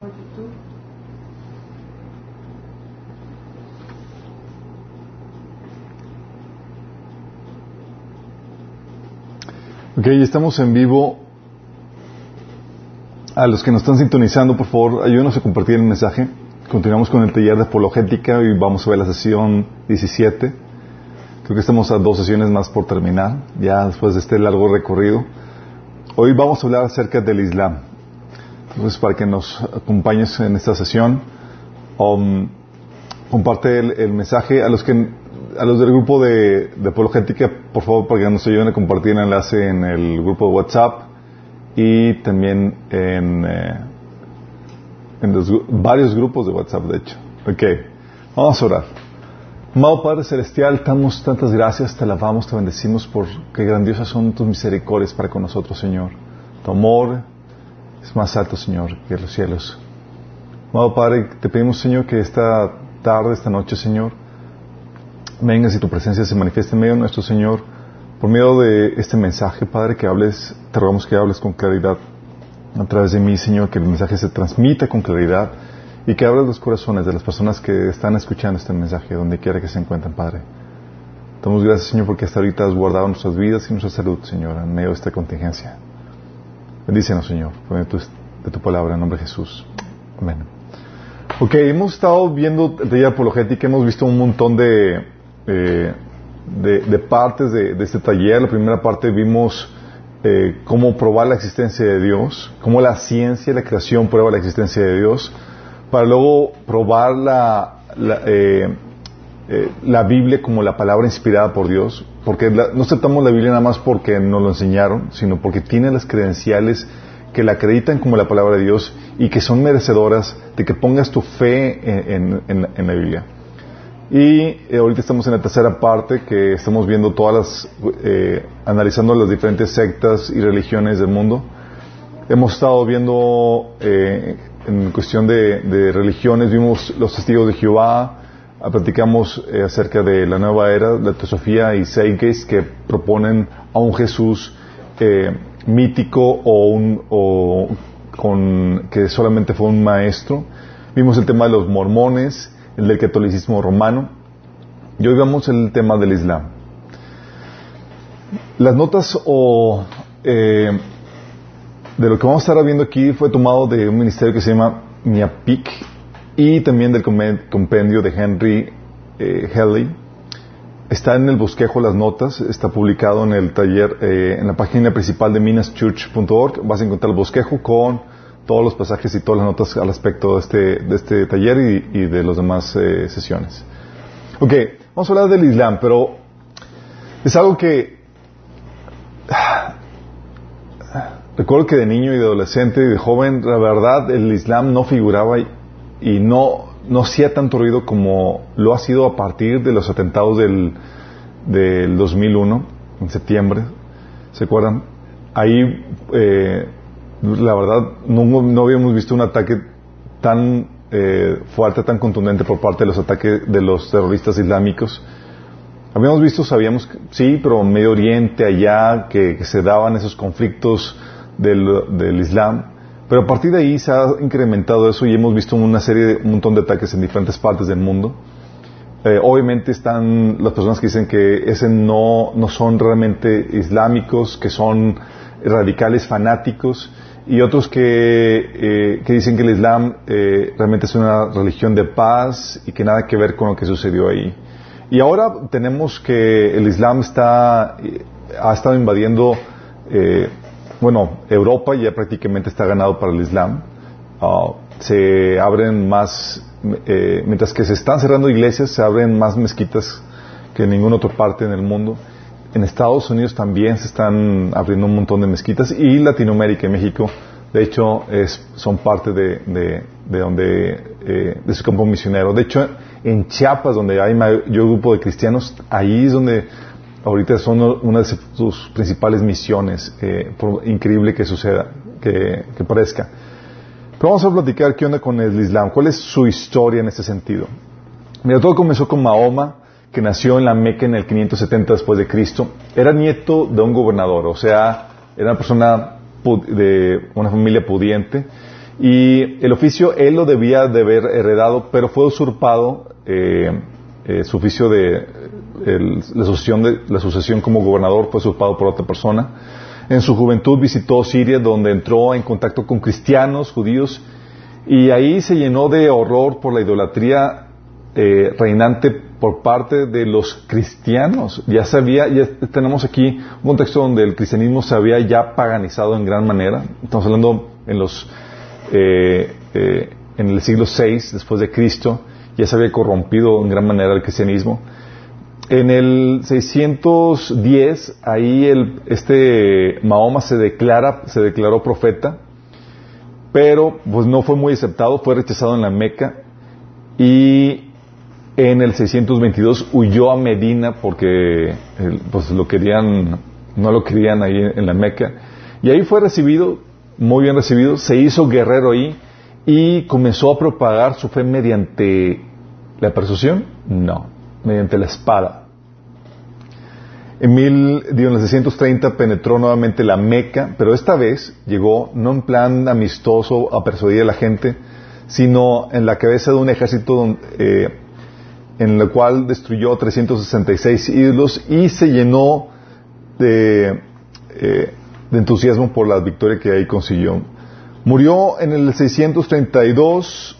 Ok, estamos en vivo. A los que nos están sintonizando, por favor, ayúdenos a compartir el mensaje. Continuamos con el taller de apologética y vamos a ver la sesión 17. Creo que estamos a dos sesiones más por terminar, ya después de este largo recorrido. Hoy vamos a hablar acerca del Islam. Entonces, para que nos acompañes en esta sesión, um, comparte el, mensaje a los que a los del grupo de, apologética, por favor, para que nos ayuden a compartir el enlace en el grupo de WhatsApp y también en, eh, en los, varios grupos de WhatsApp, de hecho. Ok, vamos a orar. Amado Padre Celestial, damos tantas gracias, te alabamos, te bendecimos por qué grandiosas son tus misericordias para con nosotros, Señor. Tu amor es más alto, Señor, que los cielos. Amado Padre, te pedimos, Señor, que esta tarde, esta noche, Señor, vengas y tu presencia se manifieste en medio de nuestro Señor. Por medio de este mensaje, Padre, que hables, te rogamos que hables con claridad a través de mí, Señor, que el mensaje se transmita con claridad y que abras los corazones de las personas que están escuchando este mensaje, donde quiera que se encuentren, Padre. Damos gracias, Señor, porque hasta ahorita has guardado nuestras vidas y nuestra salud, Señor, en medio de esta contingencia. Bendícenos, Señor, de tu palabra, en nombre de Jesús. Amén. Ok, hemos estado viendo el taller apologética, hemos visto un montón de, eh, de, partes de, este taller. La primera parte vimos eh, cómo probar la existencia de Dios, cómo la ciencia y la creación prueba la existencia de Dios, para luego probar la, la, eh, la Biblia como la palabra inspirada por Dios, porque no aceptamos la Biblia nada más porque nos lo enseñaron, sino porque tiene las credenciales que la acreditan como la palabra de Dios y que son merecedoras de que pongas tu fe en, en la Biblia. Y eh, ahorita estamos en la tercera parte que estamos viendo todas las, eh, analizando las diferentes sectas y religiones del mundo. Hemos estado viendo eh, en cuestión de, religiones, vimos los testigos de Jehová, ah, platicamos acerca de la nueva era, la teosofía y Seiges que proponen a un Jesús mítico o, un, o con, que solamente fue un maestro. Vimos el tema de los mormones el del catolicismo romano, y hoy vamos el tema del Islam. Las notas o eh, de lo que vamos a estar viendo aquí fue tomado de un ministerio que se llama MIAPIC y también del compendio de Henry eh, Está en el bosquejo las notas, está publicado en el taller, eh, en la página principal de minaschurch.org. Vas a encontrar el bosquejo con todos los pasajes y todas las notas al respecto de este, de este taller y, de las demás eh, sesiones. Ok, vamos a hablar del Islam, pero es algo que recuerdo que de niño y de adolescente y de joven, la verdad, el Islam no figuraba y, no, no hacía tanto ruido como lo ha sido a partir de los atentados del, del 2001, en septiembre. ¿Se acuerdan? Ahí eh, la verdad, no, habíamos visto un ataque tan eh, fuerte, tan contundente por parte de los ataques de los terroristas islámicos. Habíamos visto, sabíamos, sí, pero en Medio Oriente, allá, que, se daban esos conflictos del, Islam. Pero a partir de ahí se ha incrementado eso y hemos visto una serie, de, un montón de ataques en diferentes partes del mundo. Eh, obviamente están las personas que dicen que ese no, no son realmente islámicos, que son radicales fanáticos y otros que, eh, que dicen que el Islam eh, realmente es una religión de paz y que nada que ver con lo que sucedió ahí. Y ahora tenemos que el Islam está, eh, ha estado invadiendo, bueno, Europa ya prácticamente está ganado para el Islam. Ah, se abren más, mientras que se están cerrando iglesias, se abren más mezquitas que en ninguna otra parte en el mundo. En Estados Unidos también se están abriendo un montón de mezquitas y Latinoamérica y México, de hecho, es, son parte de, de, donde, eh, de su campo misionero. De hecho, en Chiapas, donde hay mayor grupo de cristianos, ahí es donde ahorita son una de sus principales misiones, eh, increíble que suceda, que, que parezca. Pero vamos a platicar qué onda con el Islam, cuál es su historia en ese sentido. Mira, todo comenzó con Mahoma, que nació en la Meca en el 570 después de Cristo, era nieto de un gobernador, o sea, era una persona de una familia pudiente, Y el oficio él lo debía de haber heredado, pero fue usurpado eh, eh, su oficio de la, sucesión de la sucesión como gobernador fue usurpado por otra persona. En su juventud visitó Siria, donde entró en contacto con cristianos, judíos, y ahí se llenó de horror por la idolatría eh, reinante por parte de los cristianos. Ya sabía, ya tenemos aquí un contexto donde el cristianismo se había ya paganizado en gran manera. Estamos hablando en los eh, eh, en el siglo VI después de Cristo, ya se había corrompido en gran manera el cristianismo. En el 610, ahí el, este Mahoma se declara, se declaró profeta, pero pues no fue muy aceptado, fue rechazado en la Meca y en el 622 huyó a Medina porque pues lo querían, no lo querían ahí en la Meca. Y ahí fue recibido, muy bien recibido, se hizo guerrero ahí y comenzó a propagar su fe mediante la persuasión, no, mediante la espada. En, mil, digo, en 630 penetró nuevamente la Meca, pero esta vez llegó no en plan amistoso a persuadir a la gente, sino en la cabeza de un ejército eh, en el cual destruyó 366 ídolos y se llenó de, eh, de entusiasmo por la victoria que ahí consiguió. Murió en el 632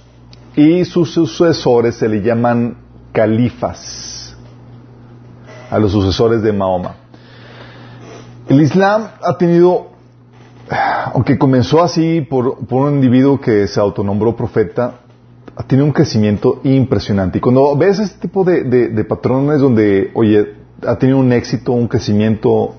y sus sucesores se le llaman califas a los sucesores de Mahoma. El Islam ha tenido, aunque comenzó así por, un individuo que se autonombró profeta, ha tenido un crecimiento impresionante. Y cuando ves este tipo de, patrones donde, oye, ha tenido un éxito, un crecimiento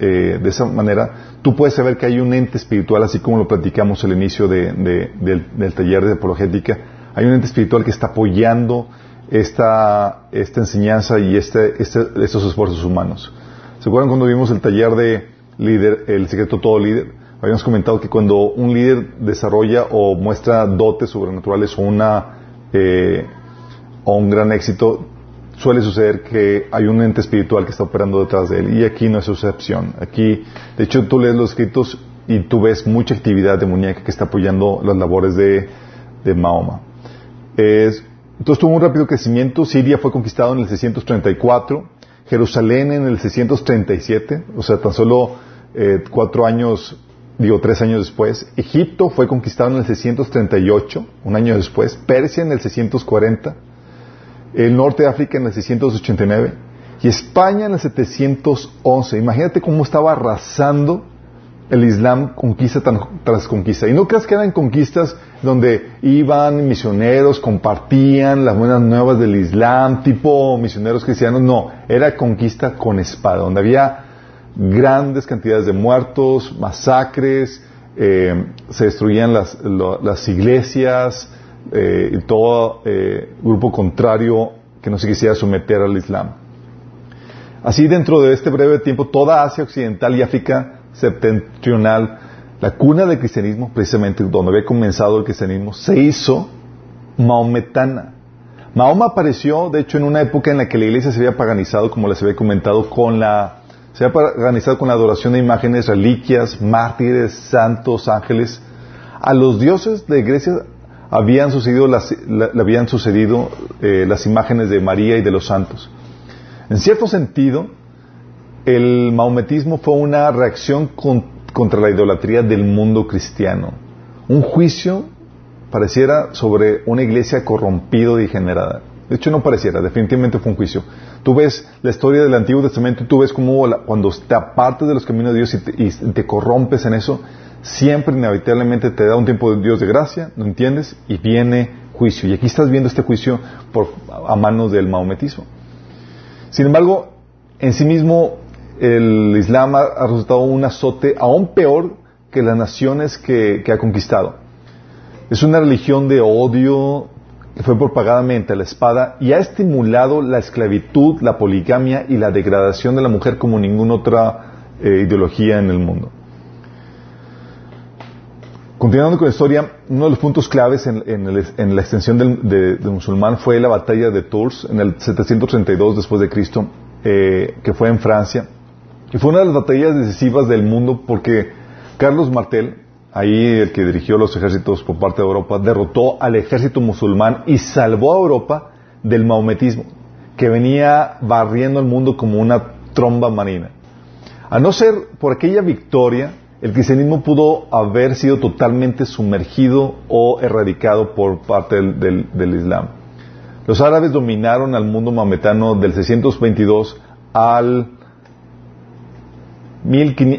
eh, de esa manera, tú puedes saber que hay un ente espiritual, así como lo platicamos al inicio del, del, taller de apologética, hay un ente espiritual que está apoyando esta, esta enseñanza y este, este, estos esfuerzos humanos. ¿Se acuerdan cuando vimos el taller de líder, el secreto todo líder? Habíamos comentado que cuando un líder desarrolla o muestra dotes sobrenaturales o una eh, o un gran éxito, suele suceder que hay un ente espiritual que está operando detrás de él. Y aquí no es excepción. Aquí, de hecho, tú lees los escritos y tú ves mucha actividad demoníaca que está apoyando las labores de, de Mahoma. Es, entonces tuvo un rápido crecimiento. Siria fue conquistado en el 634, Jerusalén en el 637, o sea, tan solo eh, cuatro años, digo, tres años después. Egipto fue conquistado en el 638, un año después. Persia en el 640. El norte de África en el 689. Y España en el 711. Imagínate cómo estaba arrasando el Islam conquista tras conquista. Y no creas que eran conquistas donde iban misioneros, compartían las buenas nuevas del Islam, tipo misioneros cristianos. No, era conquista con espada, donde había grandes cantidades de muertos, masacres, eh, se destruían las, las iglesias eh, y todo eh, grupo contrario que no se quisiera someter al Islam. Así dentro de este breve tiempo, toda Asia Occidental y África septentrional, la cuna del cristianismo, precisamente donde había comenzado el cristianismo, se hizo maometana. Mahoma apareció, de hecho, en una época en la que la iglesia se había paganizado, como les había comentado, con la, se había paganizado con la adoración de imágenes, reliquias, mártires, santos, ángeles. A los dioses de Grecia habían sucedido las, le habían sucedido eh, las imágenes de María y de los santos. En cierto sentido, el maometismo fue una reacción contra la idolatría del mundo cristiano. Un juicio pareciera sobre una iglesia corrompida y degenerada. De hecho, no pareciera, definitivamente fue un juicio. Tú ves la historia del Antiguo Testamento y tú ves cómo cuando te apartes de los caminos de Dios y te, corrompes en eso, siempre inevitablemente te da un tiempo de Dios de gracia, ¿no entiendes? Y viene juicio. Y aquí estás viendo este juicio por, a manos del maometismo. Sin embargo, en sí mismo el Islam ha, resultado un azote aún peor que las naciones que, ha conquistado. Es una religión de odio que fue propagada mediante la espada y ha estimulado la esclavitud, la poligamia y la degradación de la mujer como ninguna otra eh, ideología en el mundo. Continuando con la historia, uno de los puntos claves en, la extensión del, musulmán fue la batalla de Tours en el 732 después de Cristo, eh, que fue en Francia. Y fue una de las batallas decisivas del mundo porque Carlos Martel, ahí el que dirigió los ejércitos por parte de Europa, derrotó al ejército musulmán y salvó a Europa del maometismo, que venía barriendo el mundo como una tromba marina. A no ser por aquella victoria, el cristianismo pudo haber sido totalmente sumergido o erradicado por parte del, del Islam. Los árabes dominaron al mundo maometano del 622 al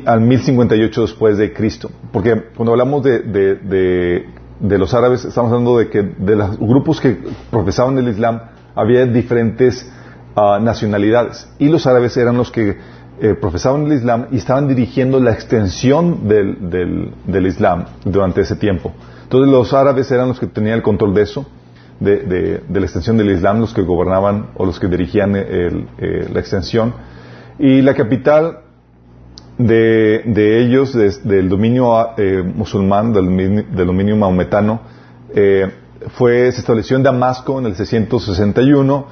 al 1058 después de Cristo. Porque cuando hablamos de, de, los árabes, estamos hablando de que de los grupos que profesaban el Islam había diferentes ah, nacionalidades. Y los árabes eran los que eh, profesaban el Islam y estaban dirigiendo la extensión del, del, Islam durante ese tiempo. Entonces los árabes eran los que tenían el control de eso, de, la extensión del Islam, los que gobernaban o los que dirigían eh, la extensión. Y la capital de, de ellos, del dominio eh, musulmán, del, dominio maometano, eh, fue, se estableció en Damasco en el 661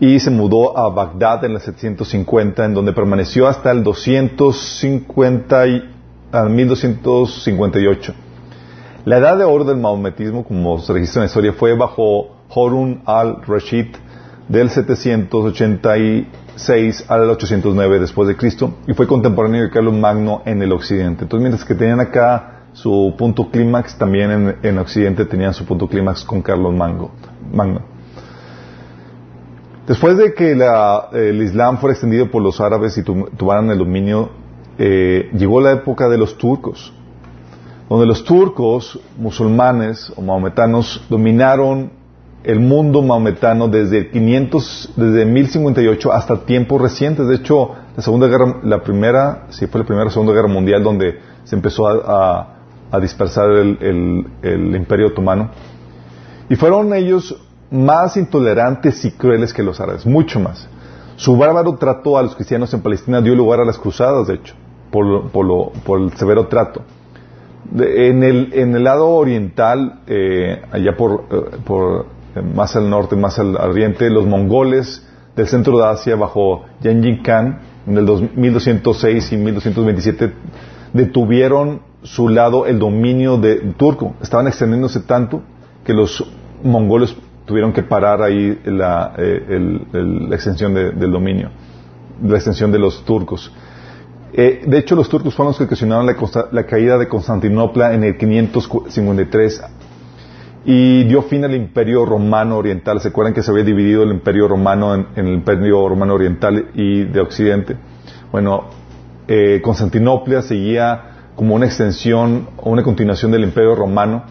y se mudó a Bagdad en el 750, en donde permaneció hasta el 250 y, al 1258. La edad de oro del maometismo, como se registra en la historia, fue bajo Horun al-Rashid del 780 6 al 809 después de Cristo y fue contemporáneo de Carlos Magno en el occidente. Entonces, mientras que tenían acá su punto clímax, también en, en, occidente tenían su punto clímax con Carlos Magno. Después de que el Islam fuera extendido por los árabes y tuvieran el dominio, eh, llegó la época de los turcos, donde los turcos musulmanes o maometanos dominaron el mundo maometano desde 500, desde 1058 hasta tiempos recientes. De hecho, la Segunda Guerra, la primera, sí fue la primera Segunda Guerra Mundial donde se empezó a, dispersar el, Imperio Otomano. Y fueron ellos más intolerantes y crueles que los árabes, mucho más. Su bárbaro trato a los cristianos en Palestina dio lugar a las cruzadas, de hecho, por, por, por el severo trato. en, el, en el lado oriental, eh, allá por, eh, por más al norte, más al, oriente, los mongoles del centro de Asia bajo Genghis Khan en el 1206 y 1227 detuvieron su lado el dominio de turco. Estaban extendiéndose tanto que los mongoles tuvieron que parar ahí la, eh, extensión del dominio, la extensión de los turcos. Eh, de hecho, los turcos fueron los que ocasionaron la, la, caída de Constantinopla en el 553 y dio fin al imperio romano oriental. ¿Se acuerdan que se había dividido el imperio romano en, el imperio romano oriental y de occidente? Bueno, eh, Constantinopla seguía como una extensión o una continuación del imperio romano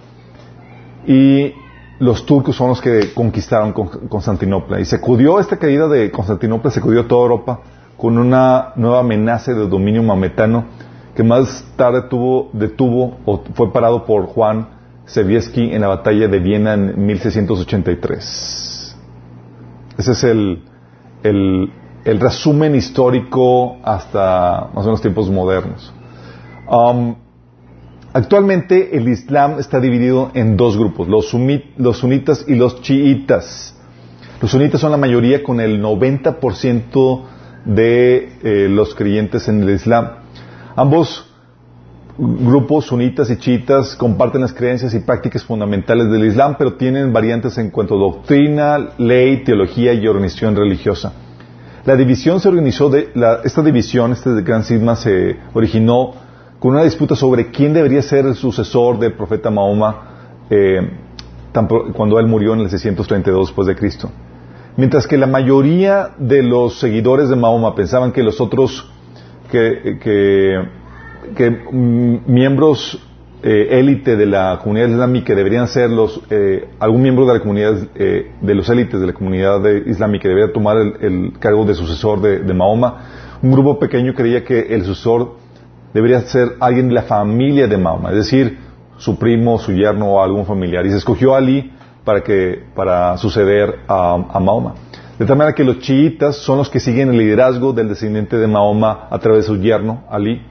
y los turcos son los que conquistaron Constantinopla. Y se acudió esta caída de Constantinopla, se acudió toda Europa con una nueva amenaza de dominio mametano que más tarde tuvo, detuvo o fue parado por Juan Sevieski en la batalla de Viena en 1683. Ese es el, el, resumen histórico hasta más o menos tiempos modernos. Um, actualmente el Islam está dividido en dos grupos, los, los sunitas y los chiitas. Los sunitas son la mayoría con el 90% de eh, los creyentes en el Islam. Ambos grupos sunitas y chiitas comparten las creencias y prácticas fundamentales del Islam, pero tienen variantes en cuanto a doctrina, ley, teología y organización religiosa. La división se organizó de, esta división, este gran cisma se originó con una disputa sobre quién debería ser el sucesor del profeta Mahoma eh, cuando él murió en el 632 después de Cristo. Mientras que la mayoría de los seguidores de Mahoma pensaban que los otros que que mm, miembros eh, élite de la comunidad islámica deberían ser los, eh, algún miembro de la comunidad, eh, de los élites de la comunidad islámica debería tomar el, cargo de sucesor de, Mahoma. Un grupo pequeño creía que el sucesor debería ser alguien de la familia de Mahoma, es decir, su primo, su yerno o algún familiar. Y se escogió Ali para, que, para suceder a, a Mahoma. De tal manera que los chiitas son los que siguen el liderazgo del descendiente de Mahoma a través de su yerno, Ali,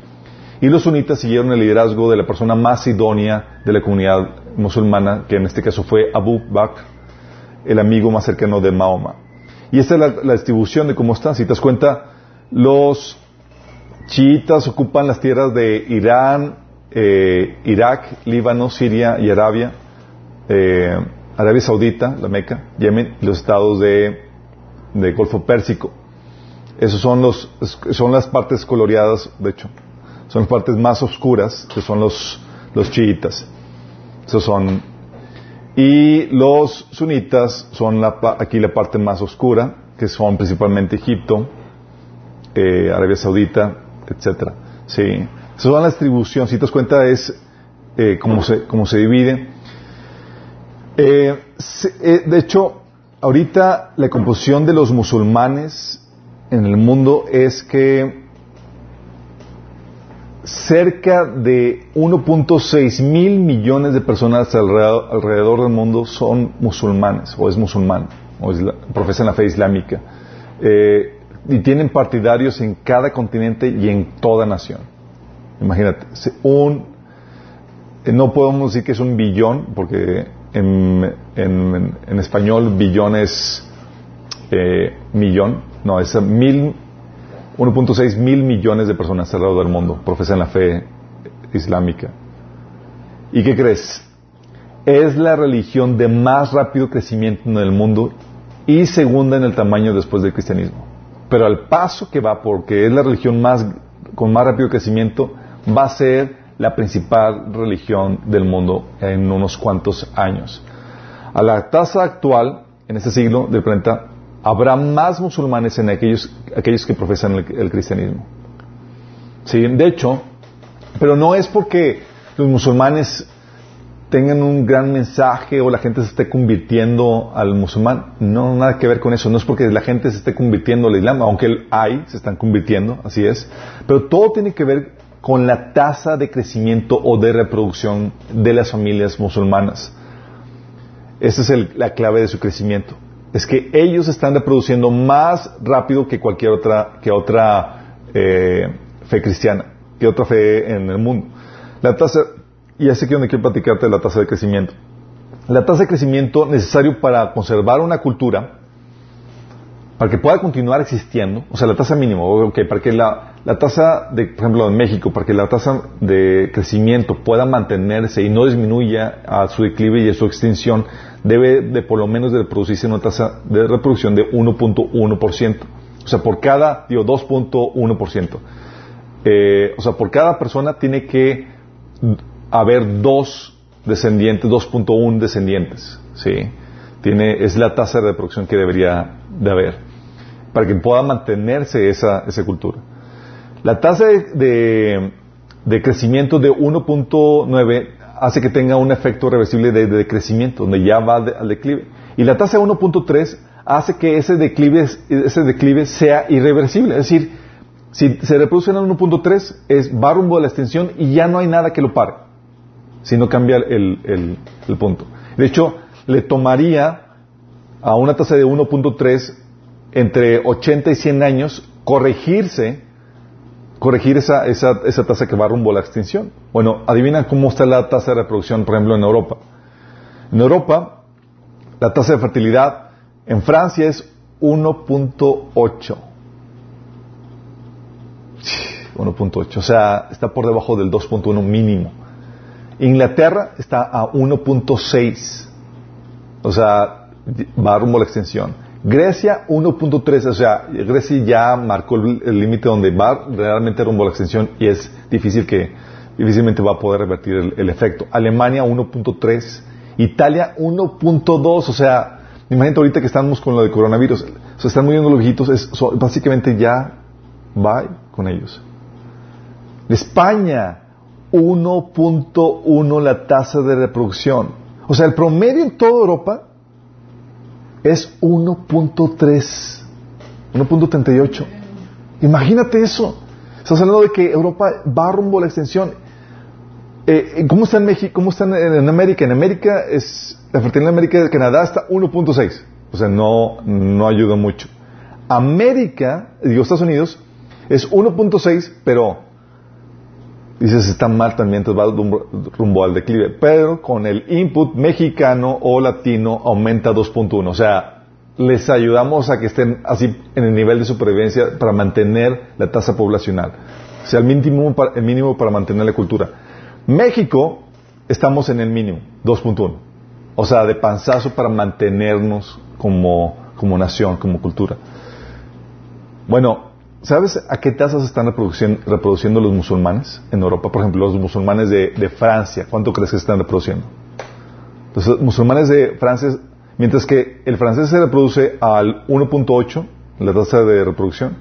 y los sunitas siguieron el liderazgo de la persona más idónea de la comunidad musulmana, que en este caso fue Abu Bakr, el amigo más cercano de Mahoma. Y esta es la, distribución de cómo están. Si te das cuenta, los chiitas ocupan las tierras de Irán, eh, Irak, Líbano, Siria y Arabia, eh, Arabia Saudita, la Meca, Yemen y los estados de, de Golfo Pérsico. Esos son los, son las partes coloreadas, de hecho, son las partes más oscuras, que son los, los chiitas. Esos son, y los sunitas son la, aquí la parte más oscura, que son principalmente Egipto, eh, Arabia Saudita, etcétera. Sí. Esas son las distribuciones. Si te das cuenta, es eh, cómo, se, cómo se divide. Eh, eh, de hecho, ahorita la composición de los musulmanes en el mundo es que cerca de 1.6 mil millones de personas alrededor, del mundo son musulmanes, o es musulmán, o profesan la fe islámica. Eh, y tienen partidarios en cada continente y en toda nación. Imagínate, un, eh, no podemos decir que es un billón, porque en, español billón es eh, millón, no, es mil, 1.6 mil millones de personas alrededor del mundo profesan la fe islámica. ¿Y qué crees? Es la religión de más rápido crecimiento en el mundo y segunda en el tamaño después del cristianismo. Pero al paso que va, porque es la religión más, con más rápido crecimiento, va a ser la principal religión del mundo en unos cuantos años. A la tasa actual, en este siglo del planeta, habrá más musulmanes en aquellos, aquellos que profesan el, cristianismo. ¿Sí? De hecho, pero no es porque los musulmanes tengan un gran mensaje o la gente se esté convirtiendo al musulmán. No, nada que ver con eso. No es porque la gente se esté convirtiendo al islam, aunque hay, se están convirtiendo, así es. Pero todo tiene que ver con la tasa de crecimiento o de reproducción de las familias musulmanas. Esa es la clave de su crecimiento es que ellos están reproduciendo más rápido que cualquier otra, que otra eh, fe cristiana, que otra fe en el mundo. La tasa, y es aquí donde quiero platicarte de la tasa de crecimiento. La tasa de crecimiento necesario para conservar una cultura, para que pueda continuar existiendo, o sea, la tasa mínima, okay, para que la, tasa de, por ejemplo, en México, para que la tasa de crecimiento pueda mantenerse y no disminuya a su declive y a su extinción, debe de por lo menos de producirse una tasa de reproducción de 1.1%. O sea, por cada, digo, 2.1%. Eh, o sea, por cada persona tiene que haber dos descendientes, 2.1 descendientes. ¿sí? Tiene, es la tasa de reproducción que debería de haber para que pueda mantenerse esa, esa cultura. La tasa de, de crecimiento de 1.9 hace que tenga un efecto reversible de, decrecimiento, donde ya va al declive. Y la tasa de 1.3 hace que ese declive, ese declive sea irreversible. Es decir, si se reproduce en 1.3, es, va rumbo a la extensión y ya no hay nada que lo pare, si no cambia el, el punto. De hecho, le tomaría a una tasa de 1.3 entre 80 y 100 años corregirse corregir esa, esa, esa tasa que va rumbo a la extinción. Bueno, adivina cómo está la tasa de reproducción, por ejemplo, en Europa. En Europa, la tasa de fertilidad en Francia es 1.8. 1.8, o sea, está por debajo del 2.1 mínimo. Inglaterra está a 1.6, o sea, va rumbo a la extinción. Grecia 1.3, o sea, Grecia ya marcó el límite donde va realmente rumbo la extensión y es difícil que, difícilmente va a poder revertir el, efecto. Alemania 1.3, Italia 1.2, o sea, imagínate ahorita que estamos con lo de coronavirus, o sea, están muriendo los viejitos, es, básicamente ya va con ellos. España 1.1 la tasa de reproducción. O sea, el promedio en toda Europa es 1.3, 1.38. Imagínate eso. Estás hablando de que Europa va rumbo a la extensión. Eh, ¿Cómo está en México? ¿Cómo está en, América? En América es, la fertilidad en América de Canadá está 1.6. O sea, no, no ayuda mucho. América, digo Estados Unidos, es 1.6, pero dices está mal también, entonces va rumbo, al declive. Pero con el input mexicano o latino aumenta 2.1. O sea, les ayudamos a que estén así en el nivel de supervivencia para mantener la tasa poblacional. O sea, el mínimo para, el mínimo para mantener la cultura. México estamos en el mínimo, 2.1. O sea, de panzazo para mantenernos como, como nación, como cultura. Bueno, ¿sabes a qué tasas están reproduciendo, los musulmanes en Europa? Por ejemplo, los musulmanes de, de Francia, ¿cuánto crees que están reproduciendo? Los musulmanes de Francia, mientras que el francés se reproduce al 1.8, la tasa de reproducción,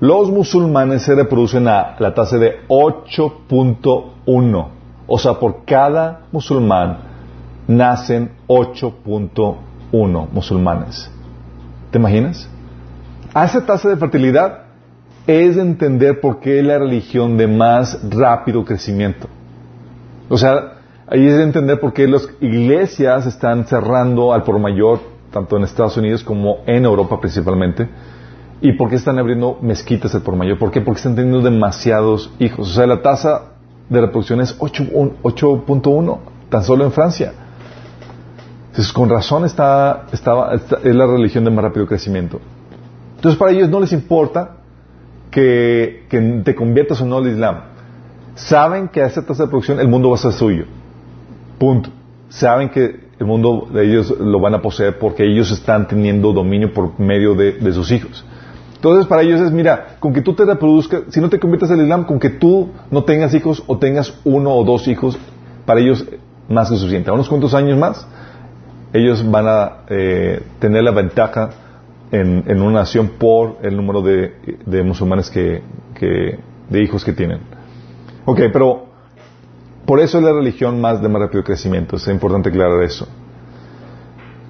los musulmanes se reproducen a la tasa de 8.1. O sea, por cada musulmán nacen 8.1 musulmanes. ¿Te imaginas? A esa tasa de fertilidad es de entender por qué es la religión de más rápido crecimiento. O sea, ahí es de entender por qué las iglesias están cerrando al por mayor, tanto en Estados Unidos como en Europa principalmente, y por qué están abriendo mezquitas al por mayor. ¿Por qué? Porque están teniendo demasiados hijos. O sea, la tasa de reproducción es 8.1, tan solo en Francia. Entonces, con razón está, es la religión de más rápido crecimiento. Entonces, para ellos no les importa que, te conviertas o no al Islam. Saben que a esa tasa de producción el mundo va a ser suyo. Punto. Saben que el mundo de ellos lo van a poseer porque ellos están teniendo dominio por medio de, sus hijos. Entonces para ellos es, mira, con que tú te reproduzcas, si no te conviertas al Islam, con que tú no tengas hijos o tengas uno o dos hijos, para ellos más que suficiente. A unos cuantos años más, ellos van a eh, tener la ventaja en, una nación por el número de, musulmanes que, de hijos que tienen. Ok, pero por eso es la religión más de más rápido crecimiento. Es importante aclarar eso.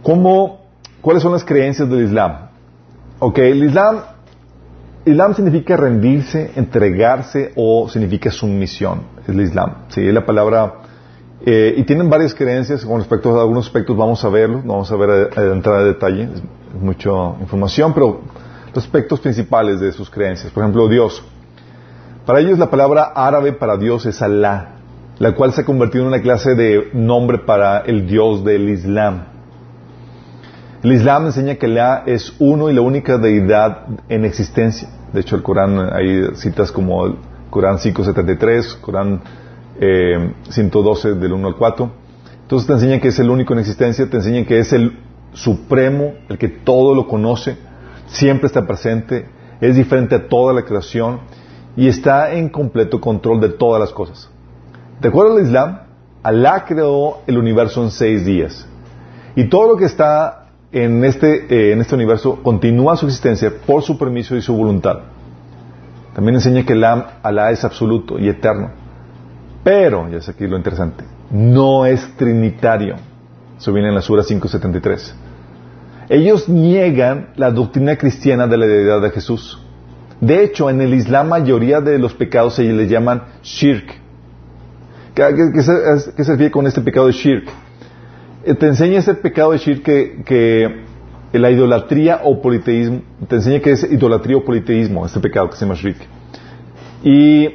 ¿Cómo, ¿Cuáles son las creencias del Islam? Ok, el Islam, Islam significa rendirse, entregarse o significa sumisión. Es el Islam. Sí, la palabra. Eh, y tienen varias creencias con respecto a algunos aspectos. Vamos a verlo, vamos a ver a, a entrar a detalle mucha información, pero los aspectos principales de sus creencias. Por ejemplo, Dios. Para ellos la palabra árabe para Dios es Alá, la cual se ha convertido en una clase de nombre para el Dios del Islam. El Islam enseña que Alá es uno y la única deidad en existencia. De hecho, el Corán, hay citas como el Corán 573, Corán 112 eh, del 1 al 4. Entonces te enseñan que es el único en existencia, te enseñan que es el supremo, el que todo lo conoce, siempre está presente, es diferente a toda la creación y está en completo control de todas las cosas. De acuerdo al Islam, Alá creó el universo en seis días. Y todo lo que está en este, eh, en este universo continúa su existencia por su permiso y su voluntad. También enseña que Alá es absoluto y eterno. Pero, ya es aquí lo interesante, no es trinitario. Eso viene en la Sura 573. Ellos niegan la doctrina cristiana de la deidad de Jesús. De hecho, en el Islam mayoría de los pecados se les llaman shirk. ¿Qué, se, refiere con este pecado de shirk? Eh, te enseña ese pecado de shirk que, la idolatría o politeísmo, te enseña que es idolatría o politeísmo, este pecado que se llama shirk. Y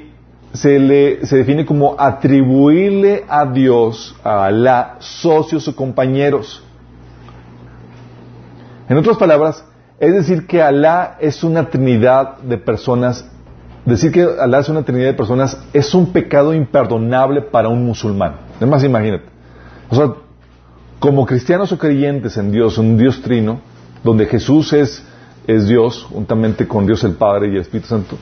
se, le, se define como atribuirle a Dios, a Alá, socios o compañeros. En otras palabras, es decir que Alá es una trinidad de personas, decir que Alá es una trinidad de personas es un pecado imperdonable para un musulmán. Además, imagínate. O sea, como cristianos o creyentes en Dios, un Dios trino, donde Jesús es, es Dios, juntamente con Dios el Padre y el Espíritu Santo,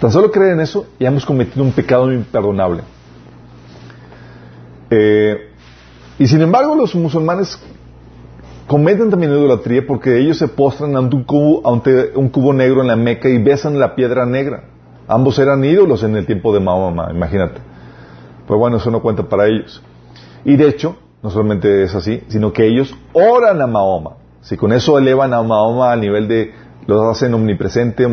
Tan solo creen en eso y hemos cometido un pecado imperdonable. Eh, y sin embargo, los musulmanes cometen también idolatría porque ellos se postran ante un, cubo, ante un cubo negro en la Meca y besan la piedra negra. Ambos eran ídolos en el tiempo de Mahoma, imagínate. Pues bueno, eso no cuenta para ellos. Y de hecho, no solamente es así, sino que ellos oran a Mahoma. Si con eso elevan a Mahoma al nivel de lo hacen omnipresente,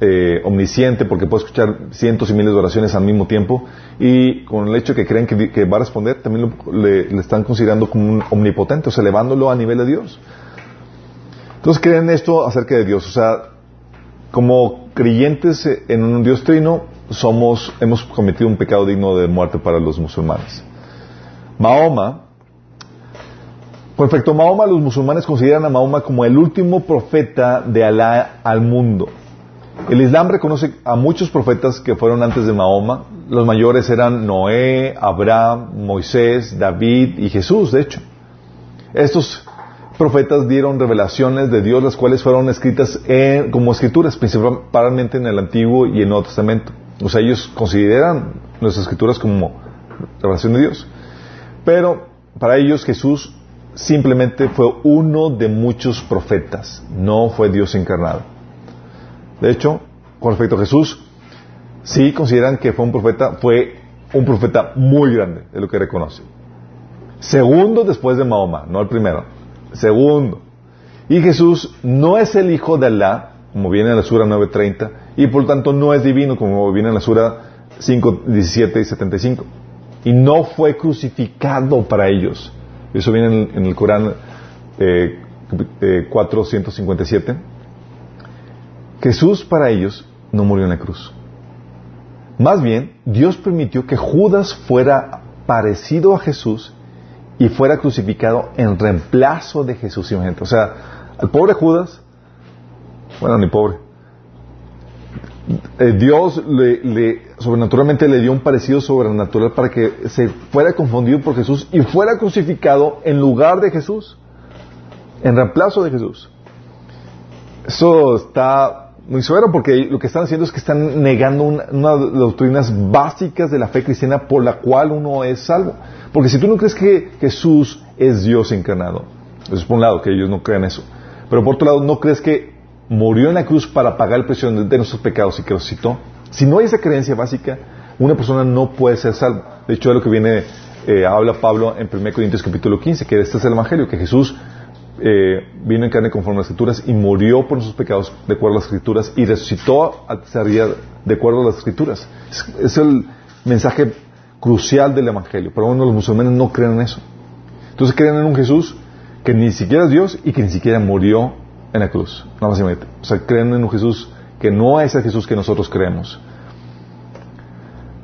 eh, omnisciente, porque puede escuchar cientos y miles de oraciones al mismo tiempo, y con el hecho de que creen que, va a responder, también le, están considerando como un omnipotente, o sea, elevándolo a nivel de Dios. Entonces creen esto acerca de Dios, o sea, como creyentes en un Dios trino, somos, hemos cometido un pecado digno de muerte para los musulmanes. Mahoma, con Mahoma, los musulmanes consideran a Mahoma como el último profeta de Alá al mundo. El Islam reconoce a muchos profetas que fueron antes de Mahoma. Los mayores eran Noé, Abraham, Moisés, David y Jesús, de hecho. Estos profetas dieron revelaciones de Dios, las cuales fueron escritas como escrituras, principalmente en el Antiguo y en el Nuevo Testamento. O sea, ellos consideran nuestras escrituras como revelación de Dios. Pero para ellos Jesús simplemente fue uno de muchos profetas, no fue Dios encarnado. De hecho, con respecto a Jesús, sí consideran que fue un profeta, fue un profeta muy grande, es lo que reconoce. Segundo después de Mahoma, no el primero. Segundo. Y Jesús no es el hijo de Alá, como viene en la Sura 9.30, y por tanto no es divino, como viene en la Sura 5.17 y 75. Y no fue crucificado para ellos. Eso viene en, el Corán eh, 457. Eh, Jesús para ellos no murió en la cruz. Más bien, Dios permitió que Judas fuera parecido a Jesús y fuera crucificado en reemplazo de Jesús. O sea, al pobre Judas, bueno, ni pobre, eh, Dios le, sobrenaturalmente le dio un parecido sobrenatural para que se fuera confundido por Jesús y fuera crucificado en lugar de Jesús, en reemplazo de Jesús. Eso está muy severo porque lo que están haciendo es que están negando una, de las doctrinas básicas de la fe cristiana por la cual uno es salvo. Porque si tú no crees que Jesús es Dios encarnado, eso es por un lado, que ellos no crean eso, pero por otro lado no crees que murió en la cruz para pagar el precio de nuestros pecados y que resucitó. Si no hay esa creencia básica, una persona no puede ser salva. De hecho, es lo que viene, eh, habla Pablo en 1 Corintios capítulo 15, que este es el Evangelio, que Jesús eh, vino en carne conforme a las Escrituras y murió por nuestros pecados de acuerdo a las Escrituras y resucitó a de acuerdo a las Escrituras. Es, el mensaje crucial del Evangelio. Pero bueno, los musulmanes no creen en eso. Entonces creen en un Jesús que ni siquiera es Dios y que ni siquiera murió en la cruz. Nada más O sea, creen en un Jesús no es el Jesús que nosotros creemos.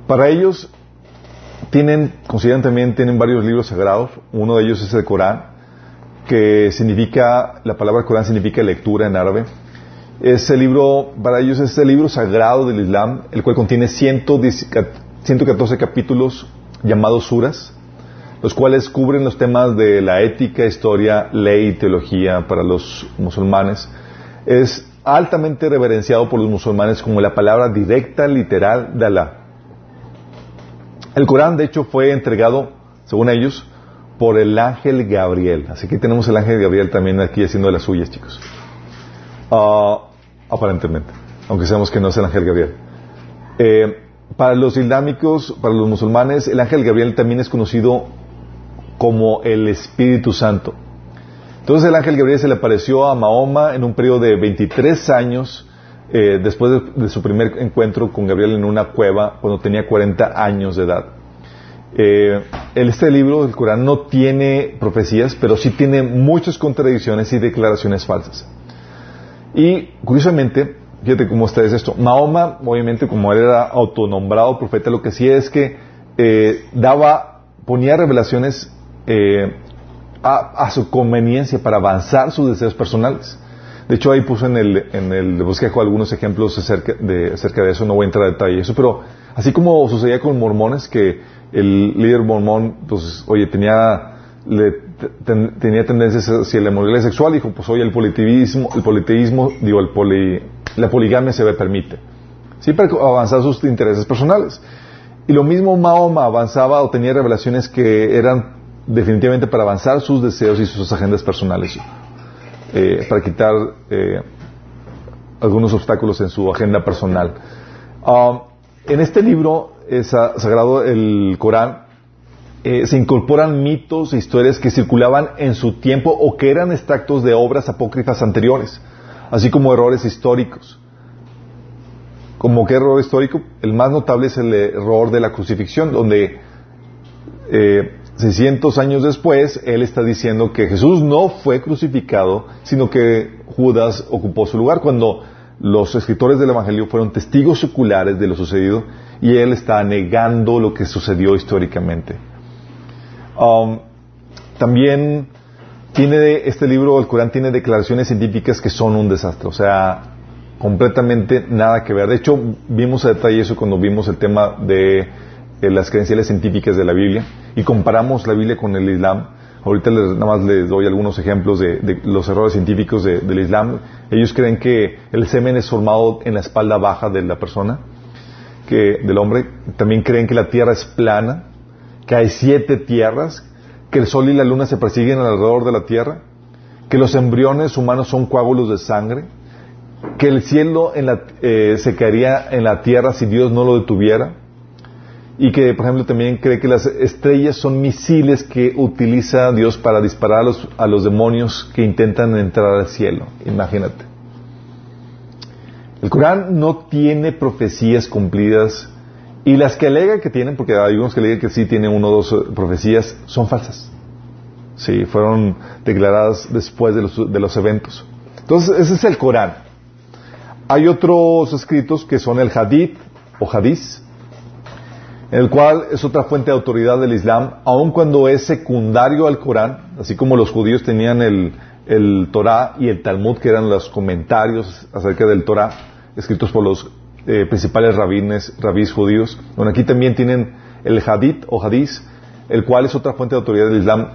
Para ellos, tienen, consideran también, tienen varios libros sagrados. Uno de ellos es el Corán, que significa, la palabra Corán significa lectura en árabe. Ese libro, para ellos es el libro sagrado del Islam, el cual contiene 114 capítulos llamados suras los cuales cubren los temas de la ética, historia, ley y teología para los musulmanes. Es altamente reverenciado por los musulmanes como la palabra directa, literal de Alá. El Corán, de hecho, fue entregado, según ellos, por el ángel Gabriel. Así que tenemos el ángel Gabriel también aquí haciendo las suyas, chicos. Ah, aparentemente, aunque sabemos que no es el ángel Gabriel. Eh, para los islámicos, para los musulmanes, el ángel Gabriel también es conocido como el Espíritu Santo. Entonces el ángel Gabriel se le apareció a Mahoma en un periodo de 23 años eh, después de, su primer encuentro con Gabriel en una cueva cuando tenía 40 años de edad. Eh, este libro, el Corán, no tiene profecías, pero sí tiene muchas contradicciones y declaraciones falsas. Y curiosamente, fíjate cómo está esto. Mahoma, obviamente, como él era autonombrado profeta, lo que hacía es que eh, daba, ponía revelaciones a, su conveniencia para avanzar sus deseos personales. De hecho, ahí puse en el, bosquejo algunos ejemplos acerca de, acerca de eso, no voy a entrar a detalle eso, pero así como sucedía con mormones, que el líder mormón, pues, oye, tenía, tenía tendencias hacia la moralidad sexual, dijo, pues, oye, el politeísmo, el politeísmo, digo, el poli, la poligamia se le permite. Sí, para avanzar sus intereses personales. Y lo mismo Mahoma avanzaba o tenía revelaciones que eran definitivamente para avanzar sus deseos y sus agendas personales, eh, para quitar eh, algunos obstáculos en su agenda personal. Um, en este libro sagrado, el Corán, eh, se incorporan mitos e historias que circulaban en su tiempo o que eran extractos de obras apócrifas anteriores, así como errores históricos. Como qué error histórico, el más notable es el error de la crucifixión, donde 600 años después, él está diciendo que Jesús no fue crucificado, sino que Judas ocupó su lugar cuando los escritores del Evangelio fueron testigos oculares de lo sucedido y él está negando lo que sucedió históricamente. Um, también tiene este libro, el Corán, tiene declaraciones científicas que son un desastre. O sea, completamente nada que ver. De hecho, vimos a detalle eso cuando vimos el tema de, las credenciales científicas de la Biblia y comparamos la Biblia con el Islam. Ahorita les, nada más les doy algunos ejemplos de, los errores científicos del Islam. Ellos creen que el semen es formado en la espalda baja de la persona, que del hombre. También creen que la tierra es plana, que hay siete tierras, que el sol y la luna se persiguen alrededor de la tierra, que los embriones humanos son coágulos de sangre, que el cielo eh, se caería en la tierra si Dios no lo detuviera, y que, por ejemplo, también cree que las estrellas son misiles que utiliza Dios para disparar a los, a los demonios que intentan entrar al cielo. Imagínate. El Corán no tiene profecías cumplidas y las que alega que tienen, porque hay unos que alegan que sí tienen uno o dos eh, profecías, son falsas. Sí, fueron declaradas después de los, de los eventos. Entonces, ese es el Corán. Hay otros escritos que son el Hadith o Hadith, el cual es otra fuente de autoridad del Islam, aun cuando es secundario al Corán, así como los judíos tenían el, el Torah y el Talmud, que eran los comentarios acerca del Torah, escritos por los eh, principales rabines, rabís judíos. Bueno, aquí también tienen el hadith o hadith, el cual es otra fuente de autoridad del Islam.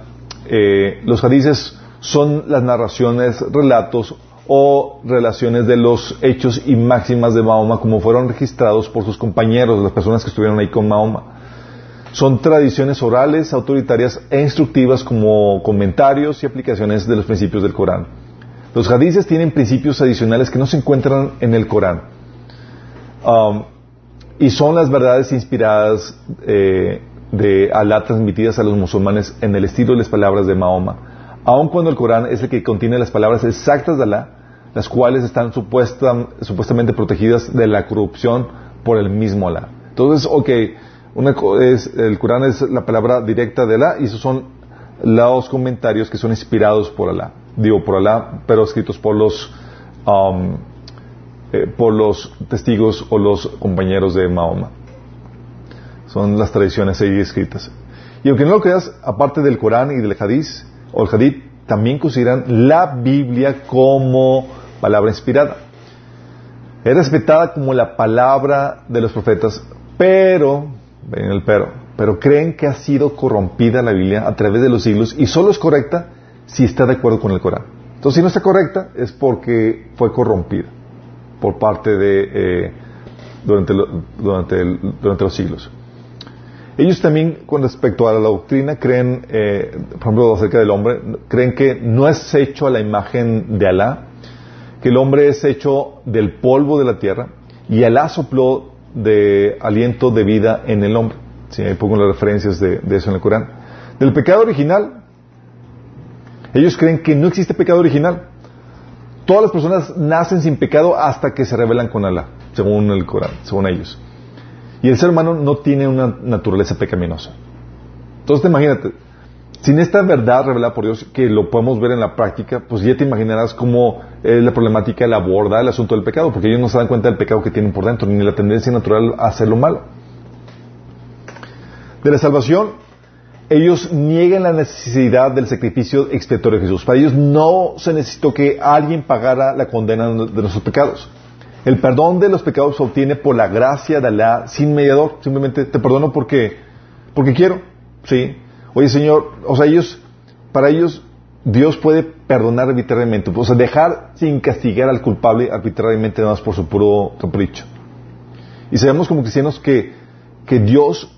Eh, los hadiths son las narraciones, relatos o relaciones de los hechos y máximas de Mahoma como fueron registrados por sus compañeros, las personas que estuvieron ahí con Mahoma. Son tradiciones orales, autoritarias e instructivas como comentarios y aplicaciones de los principios del Corán. Los hadiths tienen principios adicionales que no se encuentran en el Corán. Um, y son las verdades inspiradas eh, de Alá transmitidas a los musulmanes en el estilo de las palabras de Mahoma. Aun cuando el Corán es el que contiene las palabras exactas de Alá, las cuales están supuestamente protegidas de la corrupción por el mismo Alá. Entonces, ok, una es, el Corán es la palabra directa de Alá y esos son los comentarios que son inspirados por Alá. Digo por Alá, pero escritos por los um, eh, por los testigos o los compañeros de Mahoma. Son las tradiciones ahí escritas. Y aunque no lo creas, aparte del Corán y del Hadith, o el Hadith, también consideran la Biblia como palabra inspirada. Es respetada como la palabra de los profetas, pero, ven el pero, pero creen que ha sido corrompida la Biblia a través de los siglos y solo es correcta si está de acuerdo con el Corán. Entonces, si no está correcta, es porque fue corrompida por parte de eh, durante, durante, durante, los siglos. Ellos también, con respecto a la doctrina, creen, eh, por ejemplo, acerca del hombre, creen que no es hecho a la imagen de Alá, el hombre es hecho del polvo de la tierra y Alá sopló de aliento de vida en el hombre. Sí, ahí pongo las referencias de, de eso en el Corán. Del pecado original, ellos creen que no existe pecado original, todas las personas nacen sin pecado hasta que se rebelan con Alá, según el Corán, según ellos. Y el ser humano no tiene una naturaleza pecaminosa. Entonces, imagínate, sin esta verdad revelada por Dios, que lo podemos ver en la práctica, pues ya te imaginarás cómo es la problemática la aborda el asunto del pecado, porque ellos no se dan cuenta del pecado que tienen por dentro, ni la tendencia natural a hacer lo malo. De la salvación, ellos niegan la necesidad del sacrificio expiatorio de Jesús. Para ellos no se necesitó que alguien pagara la condena de nuestros pecados. El perdón de los pecados se obtiene por la gracia de Alá sin mediador. Simplemente te perdono porque, porque quiero. ¿Sí? Oye, Señor, o sea, ellos, para ellos, Dios puede perdonar arbitrariamente. O sea, dejar sin castigar al culpable arbitrariamente nada más por su puro capricho. Y sabemos como cristianos que, que Dios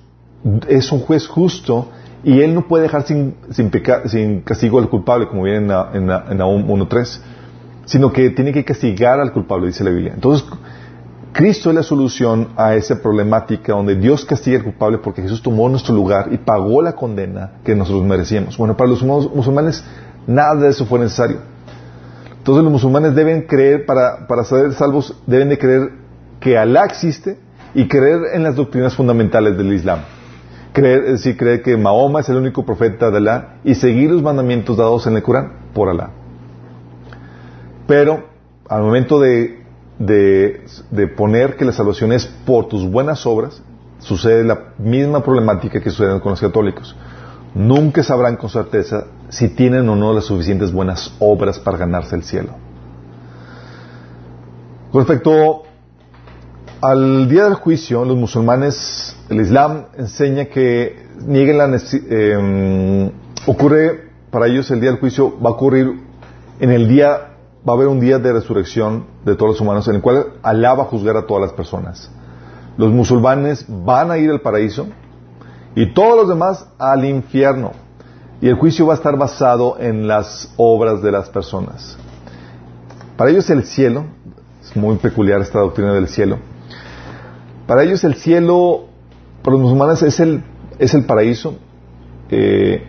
es un juez justo y él no puede dejar sin, sin, sin castigo al culpable, como viene en, en, en 1.3, sino que tiene que castigar al culpable, dice la Biblia. Entonces, Cristo es la solución a esa problemática donde Dios castiga al culpable porque Jesús tomó nuestro lugar y pagó la condena que nosotros merecíamos. Bueno, para los musulmanes nada de eso fue necesario. Entonces los musulmanes deben creer, para, para ser salvos, deben de creer que Alá existe y creer en las doctrinas fundamentales del Islam creer, es decir, creer que Mahoma es el único profeta de Alá y seguir los mandamientos dados en el Corán por Alá. Pero al momento de, de, poner que la salvación es por tus buenas obras, sucede la misma problemática que sucede con los católicos. Nunca sabrán con certeza si tienen o no las suficientes buenas obras para ganarse el cielo. Respecto al día del juicio, los musulmanes, el Islam enseña que nieguen la eh, ocurre para ellos el día del juicio va a ocurrir en el día va a haber un día de resurrección de todos los humanos en el cual Alá va a juzgar a todas las personas. Los musulmanes van a ir al paraíso y todos los demás al infierno. Y el juicio va a estar basado en las obras de las personas. Para ellos el cielo, es muy peculiar esta doctrina del cielo, para ellos el cielo, para los musulmanes es el, es el paraíso eh,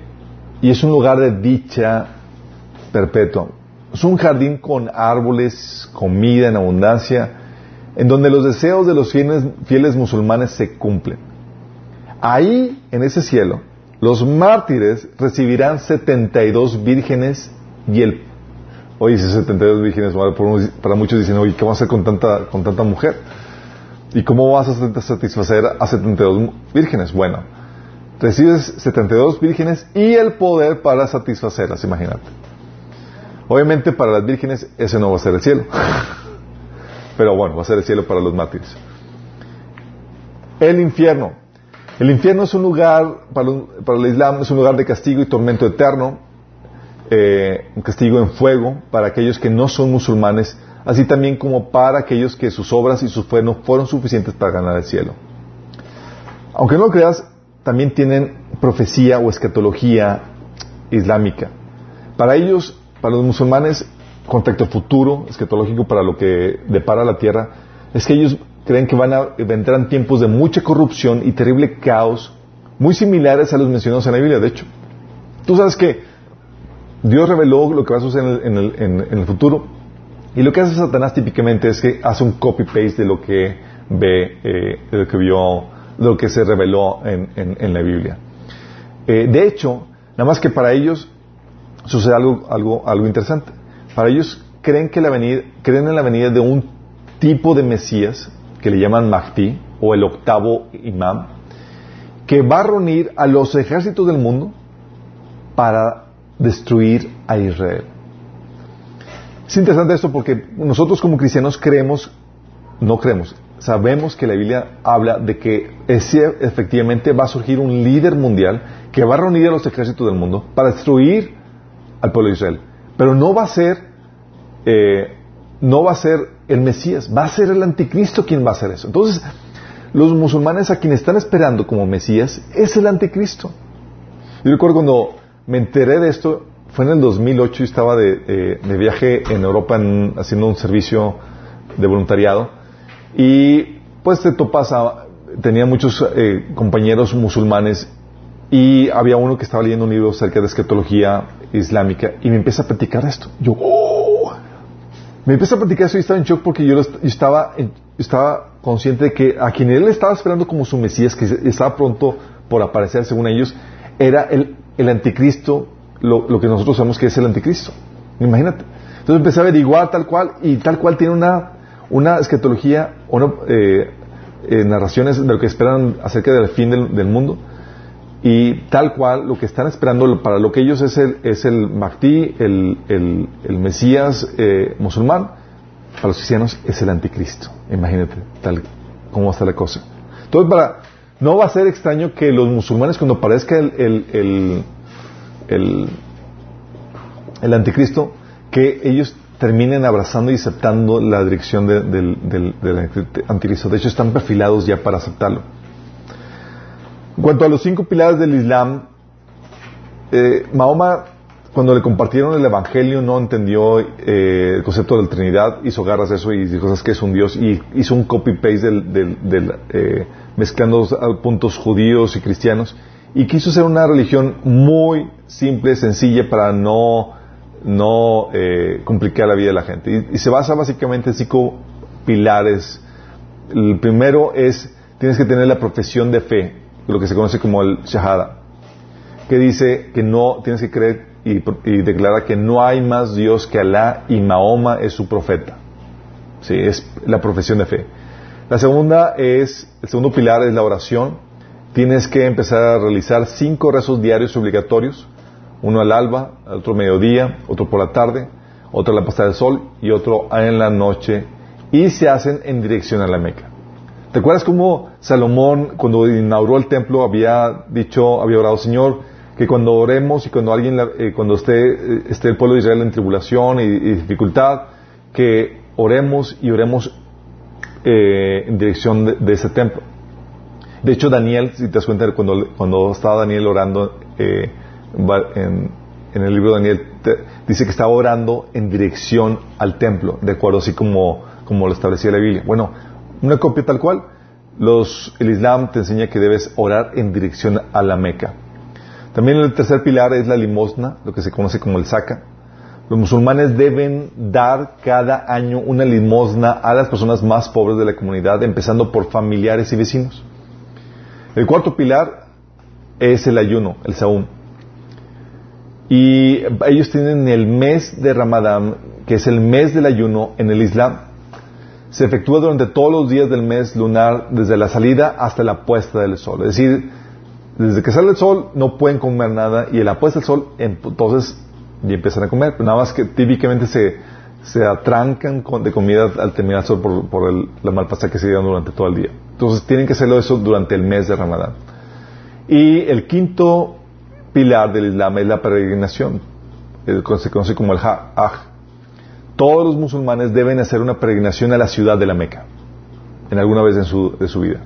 y es un lugar de dicha perpetua. Es un jardín con árboles, comida en abundancia, en donde los deseos de los fieles, fieles musulmanes se cumplen. Ahí, en ese cielo, los mártires recibirán 72 vírgenes y el... Oye, si 72 vírgenes, para muchos dicen, oye, ¿qué vamos a hacer con tanta, con tanta mujer? ¿Y cómo vas a satisfacer a 72 vírgenes? Bueno, recibes 72 vírgenes y el poder para satisfacerlas, imagínate. Obviamente para las vírgenes ese no va a ser el cielo. Pero bueno, va a ser el cielo para los mártires. El infierno. El infierno es un lugar, para, el Islam, es un lugar de castigo y tormento eterno, eh, un castigo en fuego para aquellos que no son musulmanes, así también como para aquellos que sus obras y sus fe no fueron suficientes para ganar el cielo. Aunque no lo creas, también tienen profecía o escatología islámica. Para ellos, para los musulmanes, contacto futuro escatológico para lo que depara la tierra, es que ellos creen que van a, vendrán tiempos de mucha corrupción y terrible caos, muy similares a los mencionados en la Biblia, de hecho. Tú sabes que Dios reveló lo que va a suceder en el, futuro, y lo que hace Satanás típicamente es que hace un copy-paste de lo que ve, eh, de lo que vio, de lo que se reveló en, la Biblia. Eh, de hecho, nada más que para ellos sucede algo, algo, algo interesante. Para ellos creen que la venida, creen en la venida de un tipo de Mesías que le llaman Mahdi, o el octavo imam, que va a reunir a los ejércitos del mundo para destruir a Israel. Es interesante esto porque nosotros como cristianos creemos, no creemos, sabemos que la Biblia habla de que efectivamente va a surgir un líder mundial que va a reunir a los ejércitos del mundo para destruir al pueblo de Israel. Pero no va a ser, eh, no va a ser el Mesías, va a ser el anticristo quien va a hacer eso. Entonces, los musulmanes a quienes están esperando como Mesías es el anticristo. Yo recuerdo cuando me enteré de esto, fue en el 2008 y estaba de, eh, viaje en Europa haciendo un servicio de voluntariado y pues te topas tenía muchos eh, compañeros musulmanes y había uno que estaba leyendo un libro acerca de escatología islámica y me empieza a platicar esto. Yo, oh, me empieza a platicar eso y estaba en shock porque yo, estaba, estaba consciente de que a quien él estaba esperando como su Mesías, que estaba pronto por aparecer según ellos, era el, el anticristo, lo, que nosotros sabemos que es el anticristo. Imagínate. Entonces empecé a averiguar tal cual y tal cual tiene una, una escatología, una, eh, eh, narraciones de lo que esperan acerca del fin del, mundo y tal cual lo que están esperando para lo que ellos es el, es el Mahdi, el, el, Mesías eh, musulmán, para los cristianos es el anticristo. Imagínate tal cómo estar la cosa. Entonces, para, no va a ser extraño que los musulmanes cuando aparezca el, el, el, el anticristo, que ellos terminen abrazando y aceptando la dirección del, anticristo. De hecho, están perfilados ya para aceptarlo. En cuanto a los cinco pilares del Islam, eh, Mahoma, cuando le compartieron el Evangelio, no entendió eh, el concepto de la Trinidad, hizo garras eso y dijo, que es un Dios? Y hizo un copy-paste del, del, eh, mezclando puntos judíos y cristianos, y quiso hacer una religión muy simple, sencilla, para no, no eh, complicar la vida de la gente. Y, y se basa básicamente en cinco pilares. El primero es, tienes que tener la profesión de fe, lo que se conoce como el Shahada, que dice que no tienes que creer y, declara que no hay más Dios que Alá y Mahoma es su profeta. Sí, es la profesión de fe. La segunda es, el segundo pilar es la oración. Tienes que empezar a realizar cinco rezos diarios obligatorios, uno al alba, otro mediodía, otro por la tarde, otro a la pasada del sol y otro en la noche y se hacen en dirección a la Meca. ¿Te acuerdas cómo Salomón, cuando inauguró el templo, había dicho, había orado, Señor, que cuando oremos y cuando alguien, eh, cuando esté, eh, esté, el pueblo de Israel en tribulación y, dificultad, que oremos y oremos eh, en dirección de, ese templo. De hecho, Daniel, si te das cuenta, cuando, cuando estaba Daniel orando en, el libro de Daniel, dice que estaba orando en dirección al templo, de acuerdo así como, como lo establecía la Biblia. Bueno, una copia tal cual. Los, el Islam te enseña que debes orar en dirección a la Meca. También el tercer pilar es la limosna, lo que se conoce como el saca. Los musulmanes deben dar cada año una limosna a las personas más pobres de la comunidad, empezando por familiares y vecinos. El cuarto pilar es el ayuno, el saúm. Y ellos tienen el mes de Ramadán, que es el mes del ayuno en el Islam se efectúa durante todos los días del mes lunar, desde la salida hasta la puesta del sol. Es decir, desde que sale el sol no pueden comer nada y en la puesta del sol entonces ya empiezan a comer. Nada más que típicamente se, se atrancan de comida al terminar el sol por, por el, la malpasada que se llevan durante todo el día. Entonces tienen que hacerlo eso durante el mes de Ramadán. Y el quinto pilar del Islam es la peregrinación. Se conoce como el Hajj todos los musulmanes deben hacer una peregrinación a la ciudad de la Meca, en alguna vez de su, de su vida.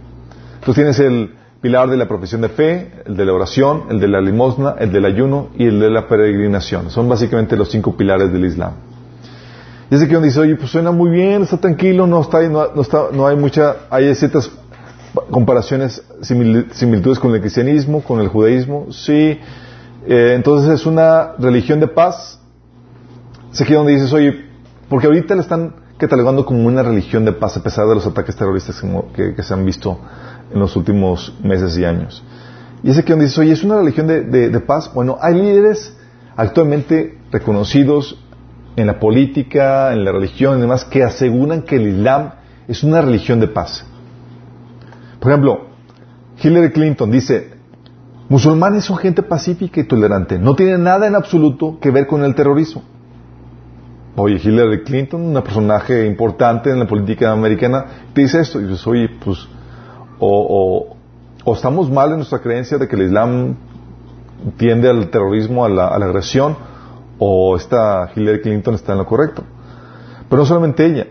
Entonces tienes el pilar de la profesión de fe, el de la oración, el de la limosna, el del ayuno y el de la peregrinación. Son básicamente los cinco pilares del Islam. Y es que uno dice, oye, pues suena muy bien, está tranquilo, no, está, no, está, no hay mucha, hay ciertas comparaciones, similitudes con el cristianismo, con el judaísmo, sí. Eh, entonces es una religión de paz. Es aquí donde dices, oye, porque ahorita le están catalogando como una religión de paz a pesar de los ataques terroristas que, se han visto en los últimos meses y años. Y ese que donde dice, oye, ¿es una religión de, paz? Bueno, hay líderes actualmente reconocidos en la política, en la religión y demás, que aseguran que el Islam es una religión de paz. Por ejemplo, Hillary Clinton dice, musulmanes son gente pacífica y tolerante, no tienen nada en absoluto que ver con el terrorismo. Oye, Hillary Clinton, un personaje importante en la política americana, te dice esto. Y dices, oye, pues, o, estamos mal en nuestra creencia de que el Islam tiende al terrorismo, a la, agresión, o esta Hillary Clinton está en lo correcto. Pero no solamente ella.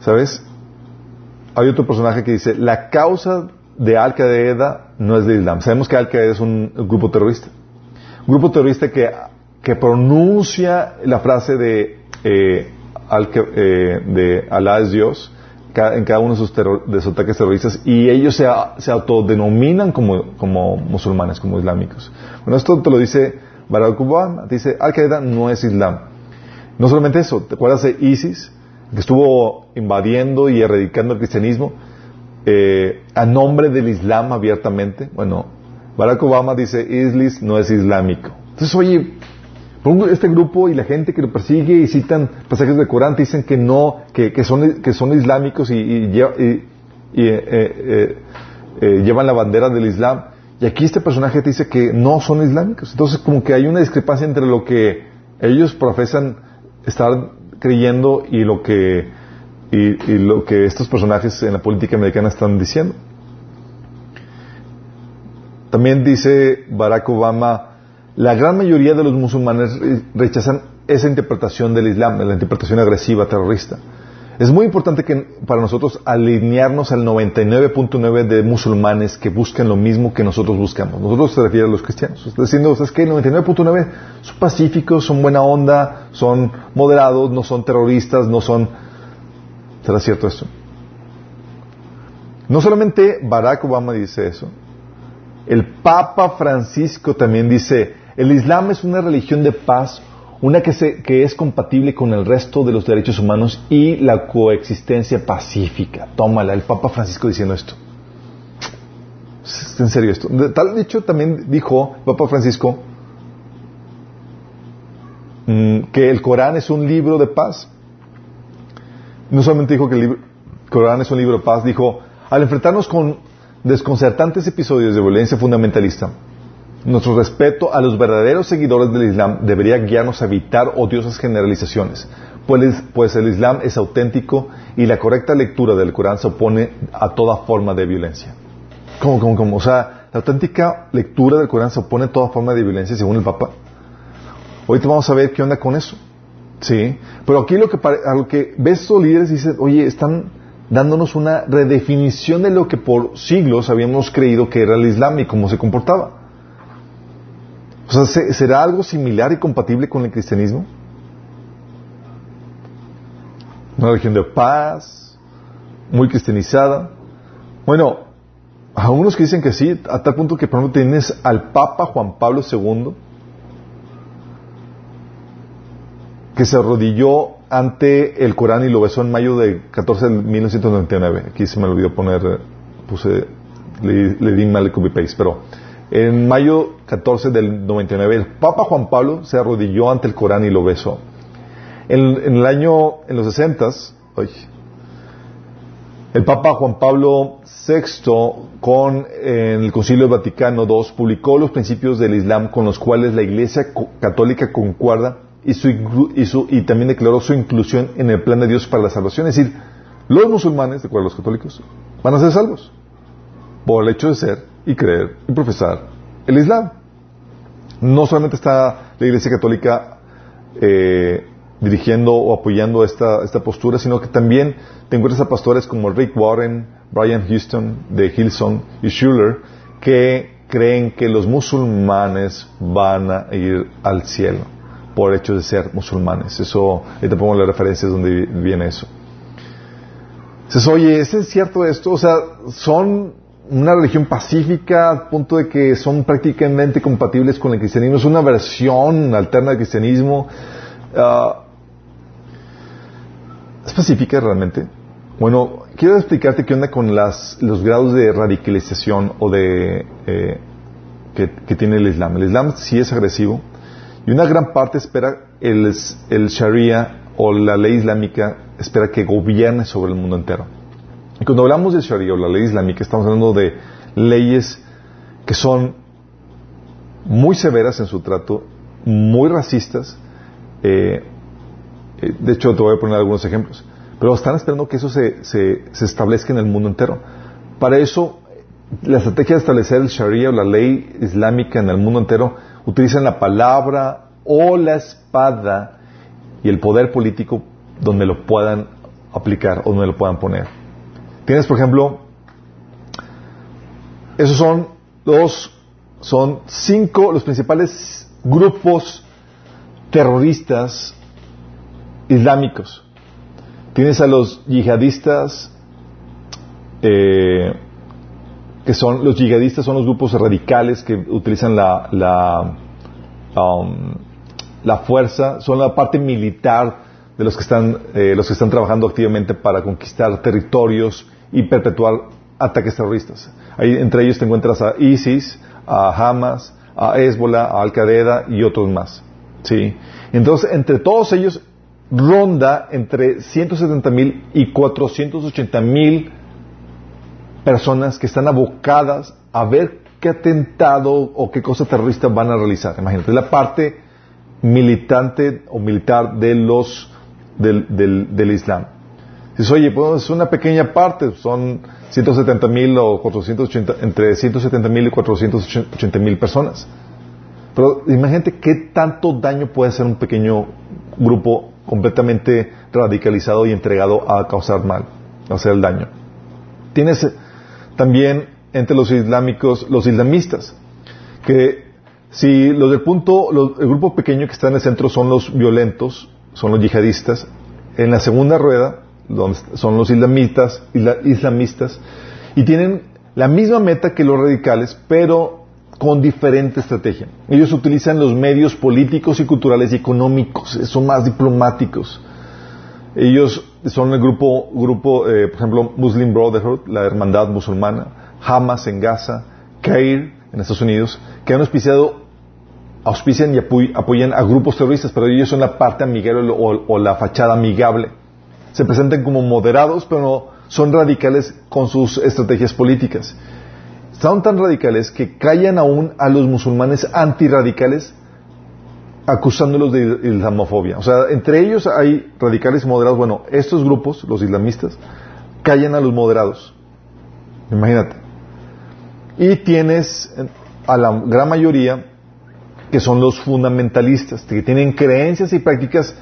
¿Sabes? Hay otro personaje que dice, la causa de Al-Qaeda no es del Islam. Sabemos que Al-Qaeda es un grupo terrorista. Un grupo terrorista que que pronuncia la frase de, eh, eh, de Alá es Dios en cada uno de sus, de sus ataques terroristas y ellos se, se autodenominan como, como, musulmanes, como islámicos. Bueno, esto te lo dice Barack Obama, dice Al-Qaeda no es Islam. No solamente eso, ¿te acuerdas de ISIS? Que estuvo invadiendo y erradicando el cristianismo eh, a nombre del Islam abiertamente. Bueno, Barack Obama dice ISIS no es islámico. Entonces, oye, este grupo y la gente que lo persigue y citan pasajes del Corán dicen que no, que, son, que son islámicos y, eh, eh, eh, llevan la bandera del Islam. Y aquí este personaje dice que no son islámicos. Entonces como que hay una discrepancia entre lo que ellos profesan estar creyendo y lo que, y lo que estos personajes en la política americana están diciendo. También dice Barack Obama, la gran mayoría de los musulmanes rechazan esa interpretación del Islam, la interpretación agresiva, terrorista. Es muy importante que para nosotros alinearnos al 99.9 de musulmanes que buscan lo mismo que nosotros buscamos. Nosotros se refiere a los cristianos. Está diciendo, ¿sabes qué? El 99.9 son pacíficos, son buena onda, son moderados, no son terroristas, no son... ¿Será cierto esto? No solamente Barack Obama dice eso. El Papa Francisco también dice, el Islam es una religión de paz, una que, que es compatible con el resto de los derechos humanos y la coexistencia pacífica. Tómala, el Papa Francisco diciendo esto. en serio esto. Tal dicho también dijo el Papa Francisco mm, que el Corán es un libro de paz. No solamente dijo que el Corán es un libro de paz, dijo, al enfrentarnos con desconcertantes episodios de violencia fundamentalista, Nuestro respeto a los verdaderos seguidores del Islam debería guiarnos a evitar odiosas generalizaciones, pues, pues el Islam es auténtico y la correcta lectura del Corán se opone a toda forma de violencia. ¿Cómo, cómo, cómo? O sea, la auténtica lectura del Corán se opone a toda forma de violencia según el Papa. Ahorita vamos a ver qué onda con eso. Sí, pero aquí lo que, a lo que ves estos líderes dicen, oye, están dándonos una redefinición de lo que por siglos habíamos creído que era el Islam y cómo se comportaba. O sea, ¿será algo similar y compatible con el cristianismo? Una religión de paz, muy cristianizada. Bueno, a unos que dicen que sí, a tal punto que por ejemplo tienes al Papa Juan Pablo II, que se arrodilló ante el Corán y lo besó en mayo de 14 de 1999. Aquí se me olvidó poner, puse, le, di mal el copy paste, pero en mayo 14 del 99 el Papa Juan Pablo se arrodilló ante el Corán y lo besó. En, el año, en los 60, el Papa Juan Pablo VI, con el Concilio Vaticano II, publicó los principios del Islam con los cuales la Iglesia Católica concuerda y, y, también declaró su inclusión en el plan de Dios para la salvación. Es decir, los musulmanes, de acuerdo a los católicos, van a ser salvos por el hecho de ser y creer y profesar el Islam. No solamente está la Iglesia Católica eh, dirigiendo o apoyando esta, esta postura, sino que también te encuentras a pastores como Rick Warren, Brian Houston de Hillsong y Schuller, que creen que los musulmanes van a ir al cielo por hecho de ser musulmanes. Eso, ahí te pongo las referencias donde viene eso. Dices, oye, ¿es cierto esto? O sea, son una religión pacífica al punto de que son prácticamente compatibles con el cristianismo. Es una versión alterna del cristianismo. Ah, ¿Es pacífica realmente? Bueno, quiero explicarte qué onda con las, los grados de radicalización o de eh, que, tiene el Islam. El Islam sí es agresivo, y una gran parte espera el, el Sharia o la ley islámica, espera que gobierne sobre el mundo entero. Y cuando hablamos de Sharia o la ley islámica, estamos hablando de leyes que son muy severas en su trato, muy racistas. Eh, eh, de hecho, te voy a poner algunos ejemplos. Pero están esperando que eso se, se, se establezca en el mundo entero. Para eso, la estrategia de establecer el Sharia o la ley islámica en el mundo entero utilizan la palabra o la espada y el poder político donde lo puedan aplicar o donde lo puedan poner. Tienes, por ejemplo, esos son los, son cinco, los principales grupos terroristas islámicos. Tienes a los yihadistas, eh, que son los yihadistas son los grupos radicales que utilizan la, la, um, la fuerza, son la parte militar de los que están, eh, los que están trabajando activamente para conquistar territorios y perpetuar ataques terroristas. Ahí, entre ellos te encuentras a ISIS, a Hamas, a Hezbollah, a Al-Qaeda y otros más. ¿sí? Entonces, entre todos ellos ronda entre 170 mil y 480 mil personas que están abocadas a ver qué atentado o qué cosa terrorista van a realizar. Imagínate, la parte militante o militar de los, del, del, Islam. Dices, oye, pues es una pequeña parte, son 170 mil o 480, entre 170 mil y 480 mil personas. Pero imagínate qué tanto daño puede hacer un pequeño grupo completamente radicalizado y entregado a causar mal, a hacer el daño. Tienes también entre los islámicos, los islamistas, que si los del punto, el grupo pequeño que está en el centro son los violentos, son los yihadistas, en la segunda rueda son los islamistas, islamistas y tienen la misma meta que los radicales, pero con diferente estrategia. Ellos utilizan los medios políticos y culturales y económicos, son más diplomáticos. Ellos son el grupo, grupo eh, por ejemplo, Muslim Brotherhood, la hermandad musulmana, Hamas en Gaza, CAIR en Estados Unidos, que han auspiciado, auspician y apoyan a grupos terroristas, pero ellos son la parte amigable o, la fachada amigable. Se presentan como moderados, pero son radicales con sus estrategias políticas. son tan radicales que callan aún a los musulmanes antirradicales acusándolos de islamofobia. O sea, entre ellos hay radicales y moderados. Bueno, estos grupos, los islamistas, callan a los moderados. Imagínate. Y tienes a la gran mayoría que son los fundamentalistas, que tienen creencias y prácticas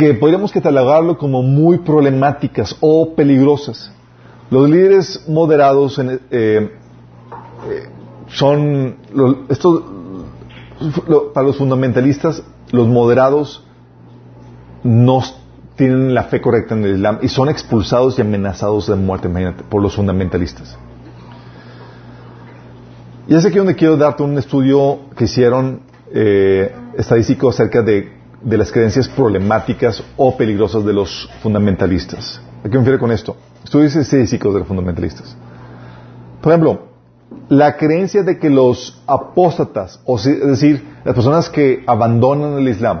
que podríamos catalogarlo como muy problemáticas o peligrosas. Los líderes moderados eh, eh, son estos para los fundamentalistas los moderados no tienen la fe correcta en el Islam y son expulsados y amenazados de muerte, por los fundamentalistas. Y es aquí donde quiero darte un estudio que hicieron eh, estadístico acerca de, de, las creencias problemáticas o peligrosas de los fundamentalistas. ¿A qué me refiero con esto? Estudios estadísticos de los fundamentalistas. Por ejemplo, la creencia de que los apóstatas, o es decir, las personas que abandonan el Islam,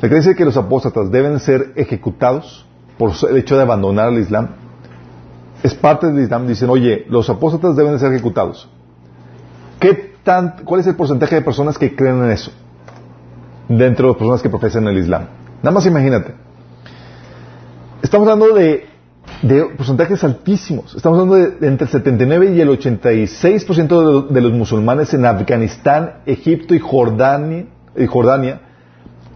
la creencia de que los apóstatas deben ser ejecutados por el hecho de abandonar el Islam, es parte del Islam. Dicen, oye, los apóstatas deben ser ejecutados. ¿Qué tan, ¿Cuál es el porcentaje de personas que creen en eso? Dentro de las personas que profesan el Islam. Nada más imagínate. Estamos hablando de, porcentajes altísimos. Estamos hablando de, entre el 79 y el 86% de, de los musulmanes en Afganistán, Egipto y Jordania,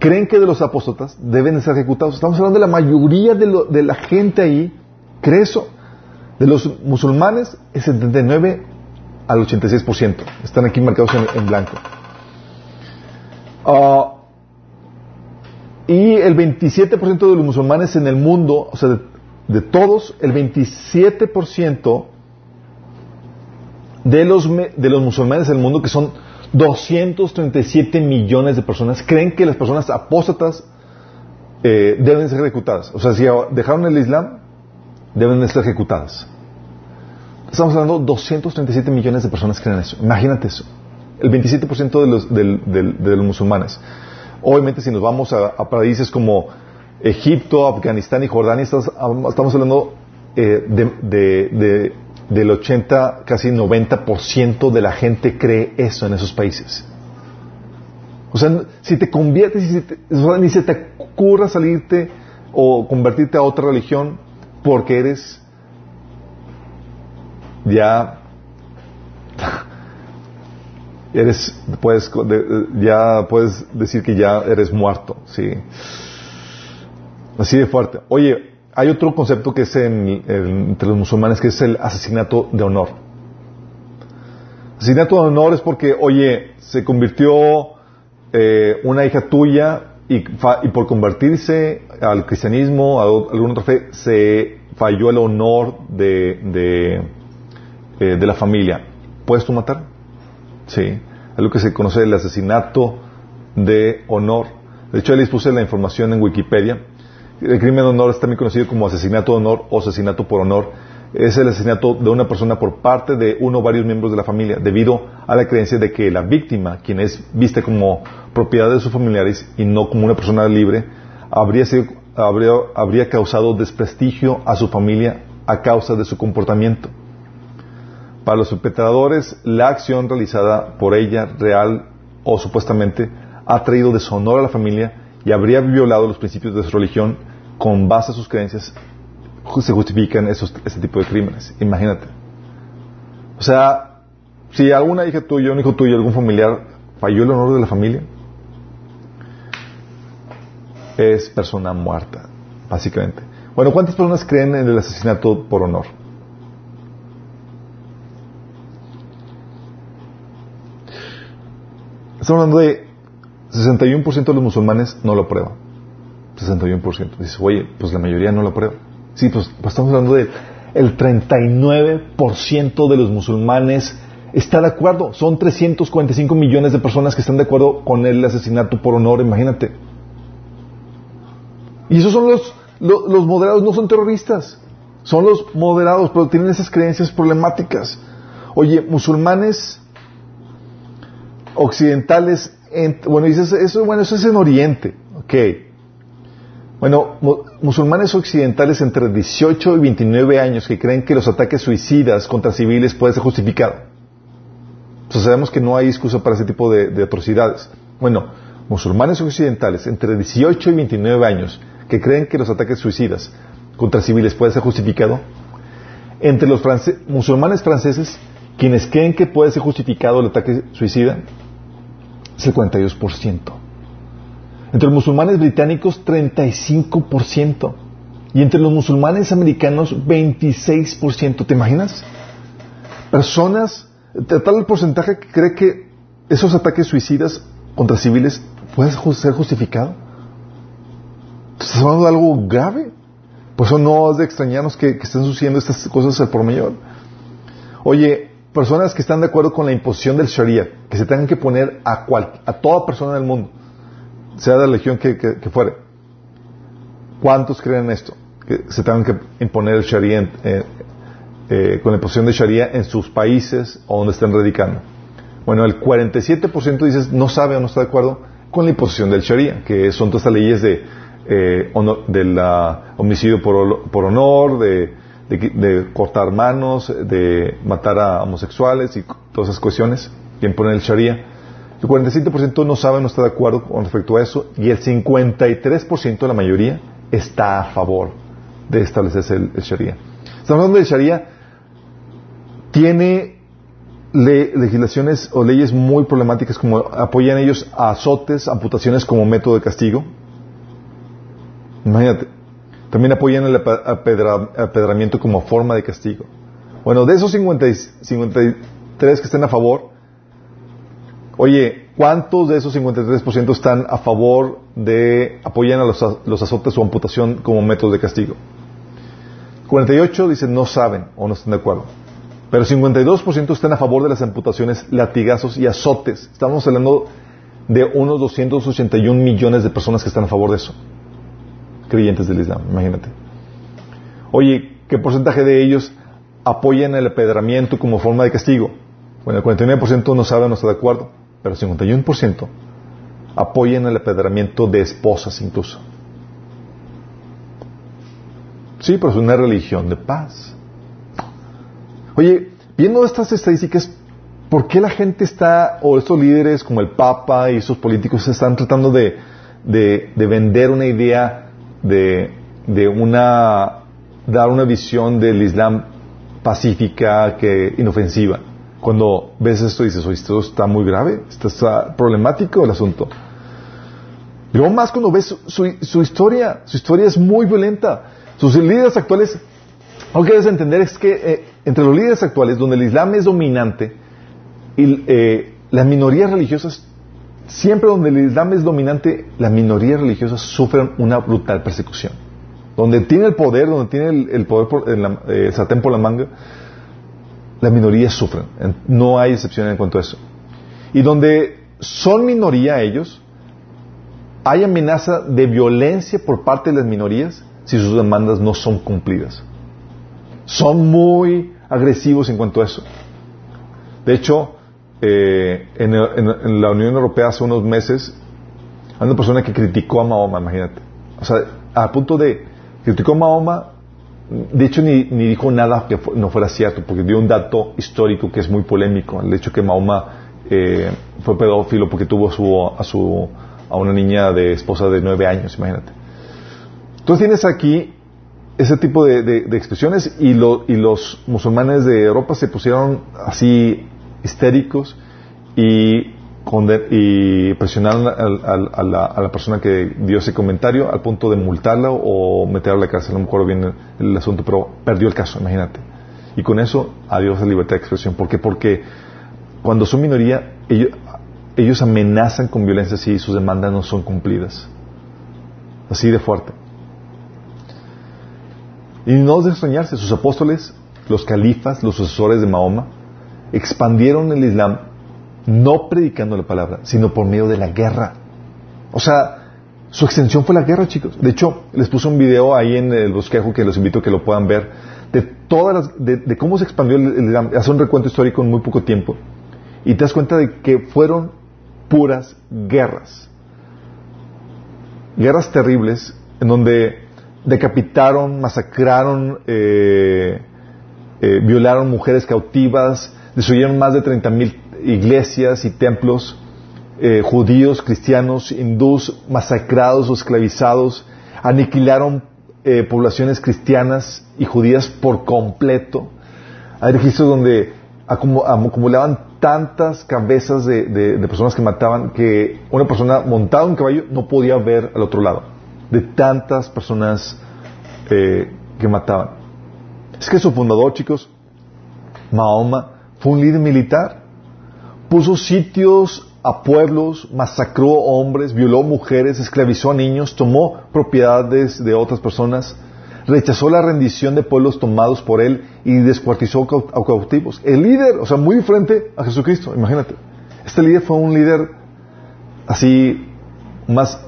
creen que de los apóstatas deben ser ejecutados. Estamos hablando de la mayoría de, la gente ahí cree eso. De los musulmanes, el 79 al 86%. Están aquí marcados en, blanco. Ah, y el 27% de los musulmanes en el mundo, o sea, de, de todos, el 27% de los, de los musulmanes en el mundo, que son 237 millones de personas creen que las personas apóstatas eh, deben ser ejecutadas. O sea, si dejaron el Islam, deben ser ejecutadas. Estamos hablando de 237 millones de personas creen eso. Imagínate eso. El 27% de los, de, los musulmanes. Obviamente, si nos vamos a, países como Egipto, Afganistán y Jordania, estamos, hablando eh, de del 80, casi 90% de la gente cree eso en esos países. O sea, si te conviertes, si ni se te ocurra salirte o convertirte a otra religión porque eres ya eres puedes ya puedes decir que ya eres muerto, sí. Así de fuerte. Oye, hay otro concepto que es entre los musulmanes que es el asesinato de honor. Asesinato de honor es porque, oye, se convirtió eh, una hija tuya y, por convertirse al cristianismo, a, alguna otra fe, se falló el honor de, de, eh, de la familia. ¿Puedes tú matar? Sí. Es lo que se conoce el asesinato de honor. De hecho, les puse la información en Wikipedia el crimen de honor es también conocido como asesinato de honor o asesinato por honor. Es el asesinato de una persona por parte de uno o varios miembros de la familia, debido a la creencia de que la víctima, quien es vista como propiedad de sus familiares y no como una persona libre, habría, habría causado desprestigio a su familia a causa de su comportamiento. Para los perpetradores, la acción realizada por ella, real o supuestamente, ha traído deshonor a la familia y habría violado los principios de su religión con base a sus creencias se justifican esos, ese tipo de crímenes. Imagínate. O sea, si alguna hija tuya, un hijo tuyo, algún familiar falló el honor de la familia, es persona muerta, básicamente. Bueno, ¿cuántas personas creen en el asesinato por honor? Estamos hablando de 61% de los musulmanes no lo prueban. 61%. Dices, oye, pues la mayoría no lo aprueba. Sí, pues, pues, estamos hablando de el 39% de los musulmanes está de acuerdo. Son 345 millones de personas que están de acuerdo con el asesinato por honor, imagínate. Y esos son los, los, moderados, no son terroristas. Son los moderados, pero tienen esas creencias problemáticas. Oye, musulmanes occidentales, bueno, dices, eso, bueno, eso es en Oriente, ok. Bueno, musulmanes occidentales entre 18 y 29 años que creen que los ataques suicidas contra civiles pueden ser justificados. Entonces sabemos que no hay excusa para ese tipo de, atrocidades. Bueno, musulmanes occidentales entre 18 y 29 años que creen que los ataques suicidas contra civiles pueden ser justificados. Entre los musulmanes franceses, quienes creen que puede ser justificado el ataque suicida, es el 42%. Entre los musulmanes británicos, 35%. Y entre los musulmanes americanos, 26%. ¿Te imaginas? Personas, tal el porcentaje que cree que esos ataques suicidas contra civiles pueden ser justificados. ¿Estás hablando de algo grave? Por eso no es de extrañarnos que, estén sucediendo estas cosas al por mayor. Oye, personas que están de acuerdo con la imposición del Sharia, que se tengan que poner a, a toda persona del mundo sea de la religión que, fuere. ¿Cuántos creen esto? Que se tengan que imponer el Sharia eh, eh, con la imposición de Sharia en sus países o donde estén radicando. Bueno, el 47% dices no sabe o no está de acuerdo con la imposición del Sharia, que son todas estas leyes de, eh, del homicidio por, honor, de, de, cortar manos, de matar a homosexuales y todas esas cuestiones que impone el Sharia. El 47% no sabe, no está de acuerdo con respecto a eso, y el 53%, la mayoría, está a favor de establecerse el, Sharia. Estamos hablando del Sharia, tiene legislaciones o leyes muy problemáticas como apoyan ellos a azotes, amputaciones como método de castigo. Imagínate. También apoyan el apedramiento como forma de castigo. Bueno, de esos 53 que estén a favor, Oye, ¿cuántos de esos 53% están a favor de apoyan a los, azotes o amputación como método de castigo? 48 dicen no saben o no están de acuerdo. Pero 52% están a favor de las amputaciones, latigazos y azotes. Estamos hablando de unos 281 millones de personas que están a favor de eso. Creyentes del Islam, imagínate. Oye, ¿qué porcentaje de ellos apoyan el apedramiento como forma de castigo? Bueno, el 49% no sabe no está de acuerdo pero 51% apoyan el apedramiento de esposas incluso. Sí, pero es una religión de paz. Oye, viendo estas estadísticas, ¿por qué la gente está, o estos líderes como el Papa y esos políticos están tratando de, vender una idea de, de, una, dar una visión del Islam pacífica, que inofensiva? Cuando ves esto dices, oye, esto está muy grave, está problemático el asunto. Luego más cuando ves su, historia, su historia es muy violenta. Sus líderes actuales, lo que debes entender es que eh, entre los líderes actuales, donde el Islam es dominante, y eh, las minorías religiosas, siempre donde el Islam es dominante, las minorías religiosas sufren una brutal persecución. Donde tiene el poder, donde tiene el, poder por, el, eh, sartén por la manga, las minorías sufren. No hay excepción en cuanto a eso. Y donde son minoría ellos, hay amenaza de violencia por parte de las minorías si sus demandas no son cumplidas. Son muy agresivos en cuanto a eso. De hecho, eh, en, la Unión Europea hace unos meses, hay una persona que criticó a Mahoma, imagínate. O sea, a punto de criticó a Mahoma de hecho, ni, dijo nada que no fuera cierto, porque dio un dato histórico que es muy polémico, el hecho que Mahoma eh, fue pedófilo porque tuvo a, su, a una niña de esposa de nueve años, imagínate. Entonces tienes aquí ese tipo de, expresiones y, y los musulmanes de Europa se pusieron así histéricos y y presionaron a, la, persona que dio ese comentario al punto de multarla o meterla a la cárcel. No me acuerdo bien el, asunto, pero perdió el caso, imagínate. Y con eso, adiós a libertad de expresión. ¿Por qué? Porque cuando son minoría, ellos, amenazan con violencia si sus demandas no son cumplidas. Así de fuerte. Y no de extrañarse, sus apóstoles, los califas, los sucesores de Mahoma, expandieron el Islam no predicando la palabra, sino por medio de la guerra. O sea, su extensión fue la guerra, chicos. De hecho, les puse un video ahí en el bosquejo que los invito a que lo puedan ver, de todas las, de, cómo se expandió el, hace un recuento histórico en muy poco tiempo. Y te das cuenta de que fueron puras guerras. Guerras terribles en donde decapitaron, masacraron, eh, eh, violaron mujeres cautivas, destruyeron más de 30.000 iglesias y templos, eh, judíos, cristianos, hindús, masacrados o esclavizados, aniquilaron eh, poblaciones cristianas y judías por completo. Hay registros donde acumulaban tantas cabezas de, personas que mataban que una persona montada en un caballo no podía ver al otro lado. De tantas personas eh, que mataban. Es que su fundador, chicos, Mahoma, fue un líder militar. Puso sitios a pueblos, masacró hombres, violó mujeres, esclavizó a niños, tomó propiedades de otras personas, rechazó la rendición de pueblos tomados por él y descuartizó a cautivos. El líder, o sea, muy diferente a Jesucristo, imagínate. Este líder fue un líder así, más,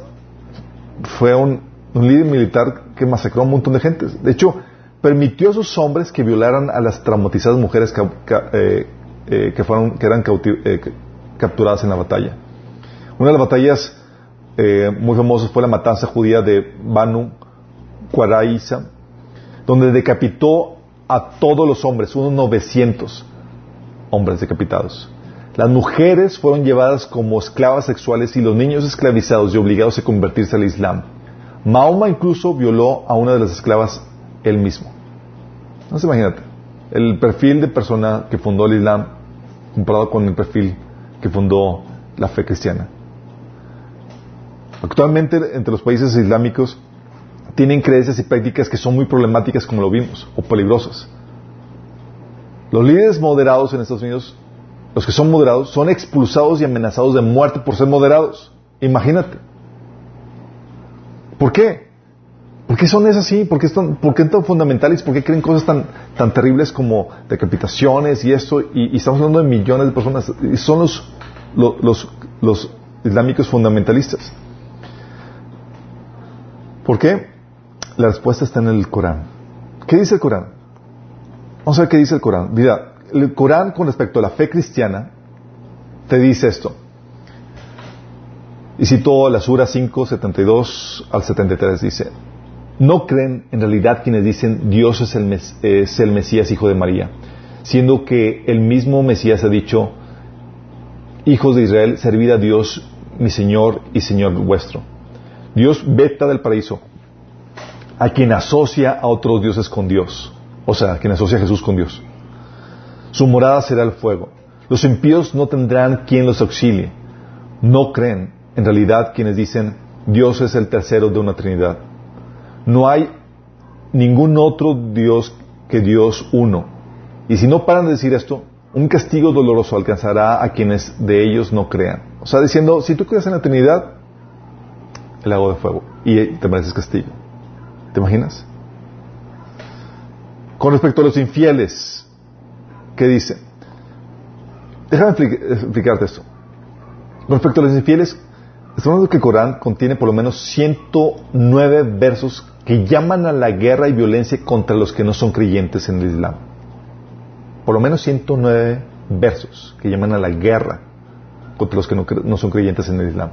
fue un, líder militar que masacró a un montón de gente. De hecho, permitió a esos hombres que violaran a las traumatizadas mujeres que, eh, eh, fueron, que eran eh, capturadas en la batalla. Una de las batallas muy famosas fue la matanza judía de Banu Cuaraíza, donde decapitó a todos los hombres, unos 900 hombres decapitados. Las mujeres fueron llevadas como esclavas sexuales y los niños esclavizados y obligados a convertirse al Islam. Mahoma incluso violó a una de las esclavas él mismo. No se imagínate. El perfil de persona que fundó el Islam comparado con el perfil que fundó la fe cristiana. Actualmente entre los países islámicos tienen creencias y prácticas que son muy problemáticas como lo vimos, o peligrosas. Los líderes moderados en Estados Unidos, los que son moderados, son expulsados y amenazados de muerte por ser moderados. Imagínate. ¿Por qué? ¿Por qué son esas así? ¿Por qué, están, ¿Por qué tan fundamentales? ¿Por qué creen cosas tan, tan terribles como decapitaciones y esto? Y, estamos hablando de millones de personas. Y son los, los, los islámicos fundamentalistas. ¿Por qué? La respuesta está en el Corán. ¿Qué dice el Corán? Vamos a ver qué dice el Corán. Mira, el Corán con respecto a la fe cristiana te dice esto. Y citó la Sura 5, 72 al 73, dice, no creen en realidad quienes dicen Dios es el, es el Mesías hijo de María, siendo que el mismo Mesías ha dicho, hijos de Israel, servid a Dios mi Señor y Señor vuestro. Dios veta del paraíso a quien asocia a otros dioses con Dios. O sea, a quien asocia a Jesús con Dios. Su morada será el fuego. Los impíos no tendrán quien los auxilie. No creen, en realidad, quienes dicen Dios es el tercero de una Trinidad. No hay ningún otro Dios que Dios uno. Y si no paran de decir esto, un castigo doloroso alcanzará a quienes de ellos no crean. O sea, diciendo, si tú crees en la Trinidad, el lago de fuego y te mereces castigo. ¿Te imaginas? Con respecto a los infieles, ¿qué dice? Déjame explicarte esto. Con respecto a los infieles, estamos hablando que el Corán contiene por lo menos 109 versos que llaman a la guerra y violencia contra los que no son creyentes en el Islam. Por lo menos 109 versos que llaman a la guerra contra los que no, no son creyentes en el Islam.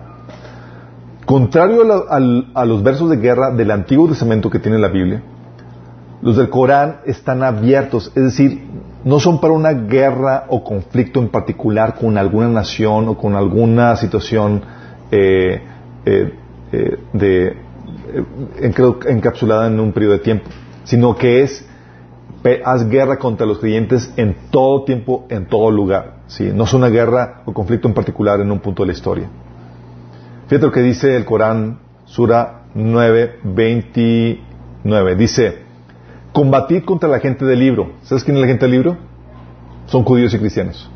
Contrario a, los versos de guerra del Antiguo Testamento que tiene la Biblia, los del Corán están abiertos, es decir, no son para una guerra o conflicto en particular con alguna nación o con alguna situación eh, eh, eh, encapsulada en un periodo de tiempo, sino que es haz guerra contra los creyentes en todo tiempo, en todo lugar. ¿sí? No es una guerra o conflicto en particular en un punto de la historia. Fíjate lo que dice el Corán, Sura 9, 29. Dice, combatid contra la gente del libro. ¿Sabes quién es la gente del libro? Son judíos y cristianos.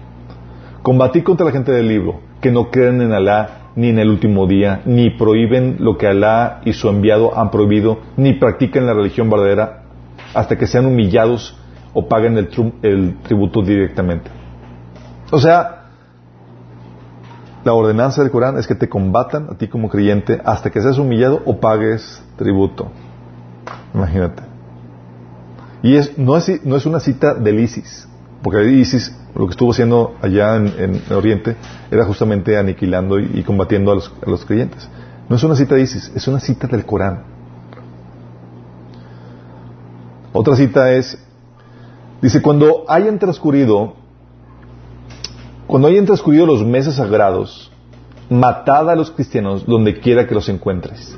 Combatid contra la gente del libro, que no creen en Alá ni en el último día, ni prohíben lo que Alá y su enviado han prohibido, ni practican la religión verdadera, hasta que sean humillados o paguen el, el tributo directamente. O sea, la ordenanza del Corán es que te combatan a ti como creyente hasta que seas humillado o pagues tributo. Imagínate. Y es, no, es, no es una cita del ISIS, porque ISIS lo que estuvo haciendo allá en, Oriente era justamente aniquilando y, combatiendo a los, creyentes. No es una cita de ISIS, es una cita del Corán. Otra cita es, dice, cuando hayan transcurrido, cuando hayan transcurrido los meses sagrados, matad a los cristianos donde quiera que los encuentres.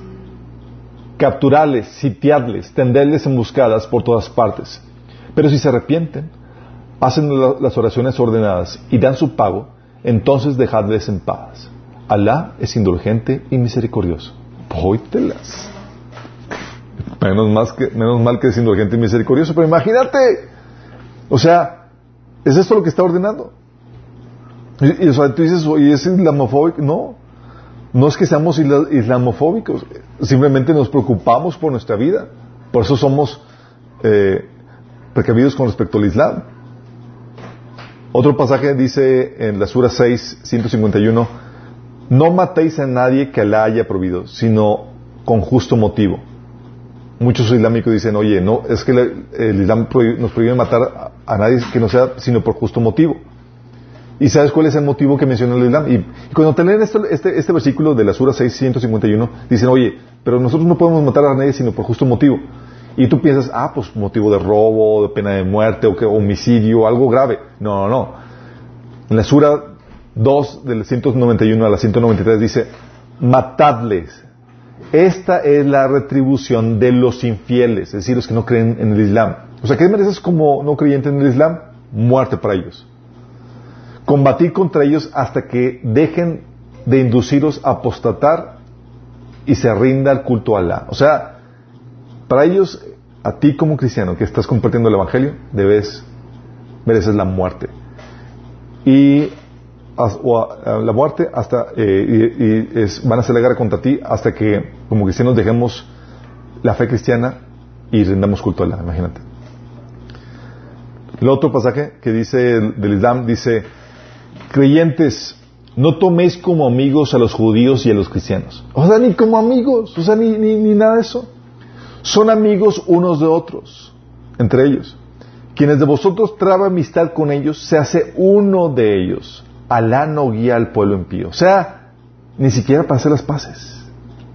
Capturarles, sitiadles, tenderles emboscadas por todas partes. Pero si se arrepienten, hacen las oraciones ordenadas y dan su pago, entonces dejadles en paz. Alá es indulgente y misericordioso. Póytelas. Menos, menos mal que es indulgente y misericordioso, pero imagínate. O sea, ¿es esto lo que está ordenando? Y, o sea, tú dices, oye, ¿es islamofóbico? No. No es que seamos islamofóbicos. Simplemente nos preocupamos por nuestra vida. Por eso somos eh, precavidos con respecto al Islam. Otro pasaje dice en la Sura 6, 151, no matéis a nadie que la haya prohibido, sino con justo motivo. Muchos islámicos dicen, oye, no, es que el Islam nos prohíbe matar a, nadie que no sea sino por justo motivo. ¿Y sabes cuál es el motivo que menciona el Islam? Y, cuando te leen este, este, este, versículo de la Sura 6, 151, dicen, oye, pero nosotros no podemos matar a nadie sino por justo motivo. Y tú piensas, ah, pues motivo de robo, de pena de muerte, o que homicidio, algo grave. No, no, no. En la Sura 2, del 191 a la 193, dice, matadles. Esta es la retribución de los infieles, es decir, los que no creen en el Islam. O sea, ¿qué mereces como no creyente en el Islam? Muerte para ellos. Combatir contra ellos hasta que dejen de induciros a apostatar y se rinda el culto a Alá. O sea, para ellos, a ti como cristiano que estás compartiendo el Evangelio, debes, mereces la muerte. Y o la muerte hasta eh, y, van a hacer la guerra contra ti hasta que como cristianos dejemos la fe cristiana y rindamos culto a la imagínate. El otro pasaje que dice del Islam dice creyentes no toméis como amigos a los judíos y a los cristianos o sea ni como amigos o sea ni, ni nada de eso son amigos unos de otros, entre ellos. Quienes de vosotros traba amistad con ellos, se hace uno de ellos. Alá no guía al pueblo impío. O sea, ni siquiera para hacer las paces.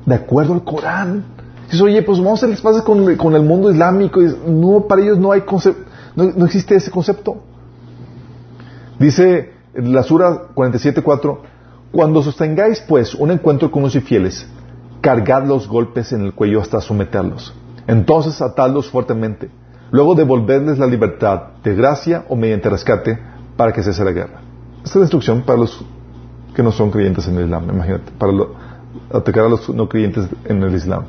De acuerdo al Corán. Dices, oye, pues vamos a hacer las paces con, el mundo islámico. no, para ellos no hay concepto, no, existe ese concepto. Dice la Sura 47.4, cuando sostengáis pues un encuentro con los infieles, cargad los golpes en el cuello hasta someterlos. Entonces atadlos fuertemente. Luego devolverles la libertad de gracia o mediante rescate para que cese la guerra. Esta es la instrucción para los que no son creyentes en el Islam, imagínate, para atacar a los no creyentes en el Islam.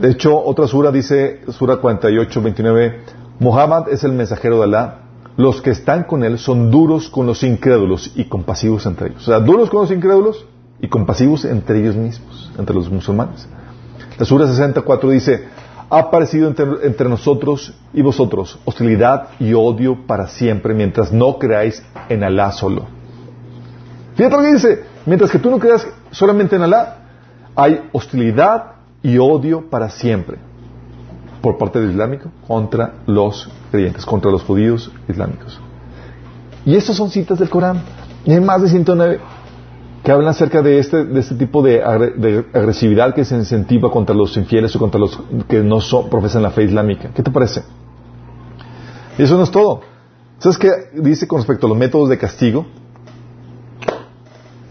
De hecho, otra sura dice, sura 48, 29, Muhammad es el mensajero de Alá, los que están con él son duros con los incrédulos y compasivos entre ellos. O sea, duros con los incrédulos y compasivos entre ellos mismos, entre los musulmanes. La Sura 64 dice, ha aparecido entre, nosotros y vosotros hostilidad y odio para siempre mientras no creáis en Alá solo. Fíjate lo que dice, mientras que tú no creas solamente en Alá, hay hostilidad y odio para siempre por parte del islámico contra los creyentes, contra los judíos islámicos. Y estas son citas del Corán. Y hay más de 109 que hablan acerca de este, de este tipo de, agresividad que se incentiva contra los infieles o contra los que no son, profesan la fe islámica. ¿Qué te parece? Y eso no es todo. ¿Sabes qué dice con respecto a los métodos de castigo?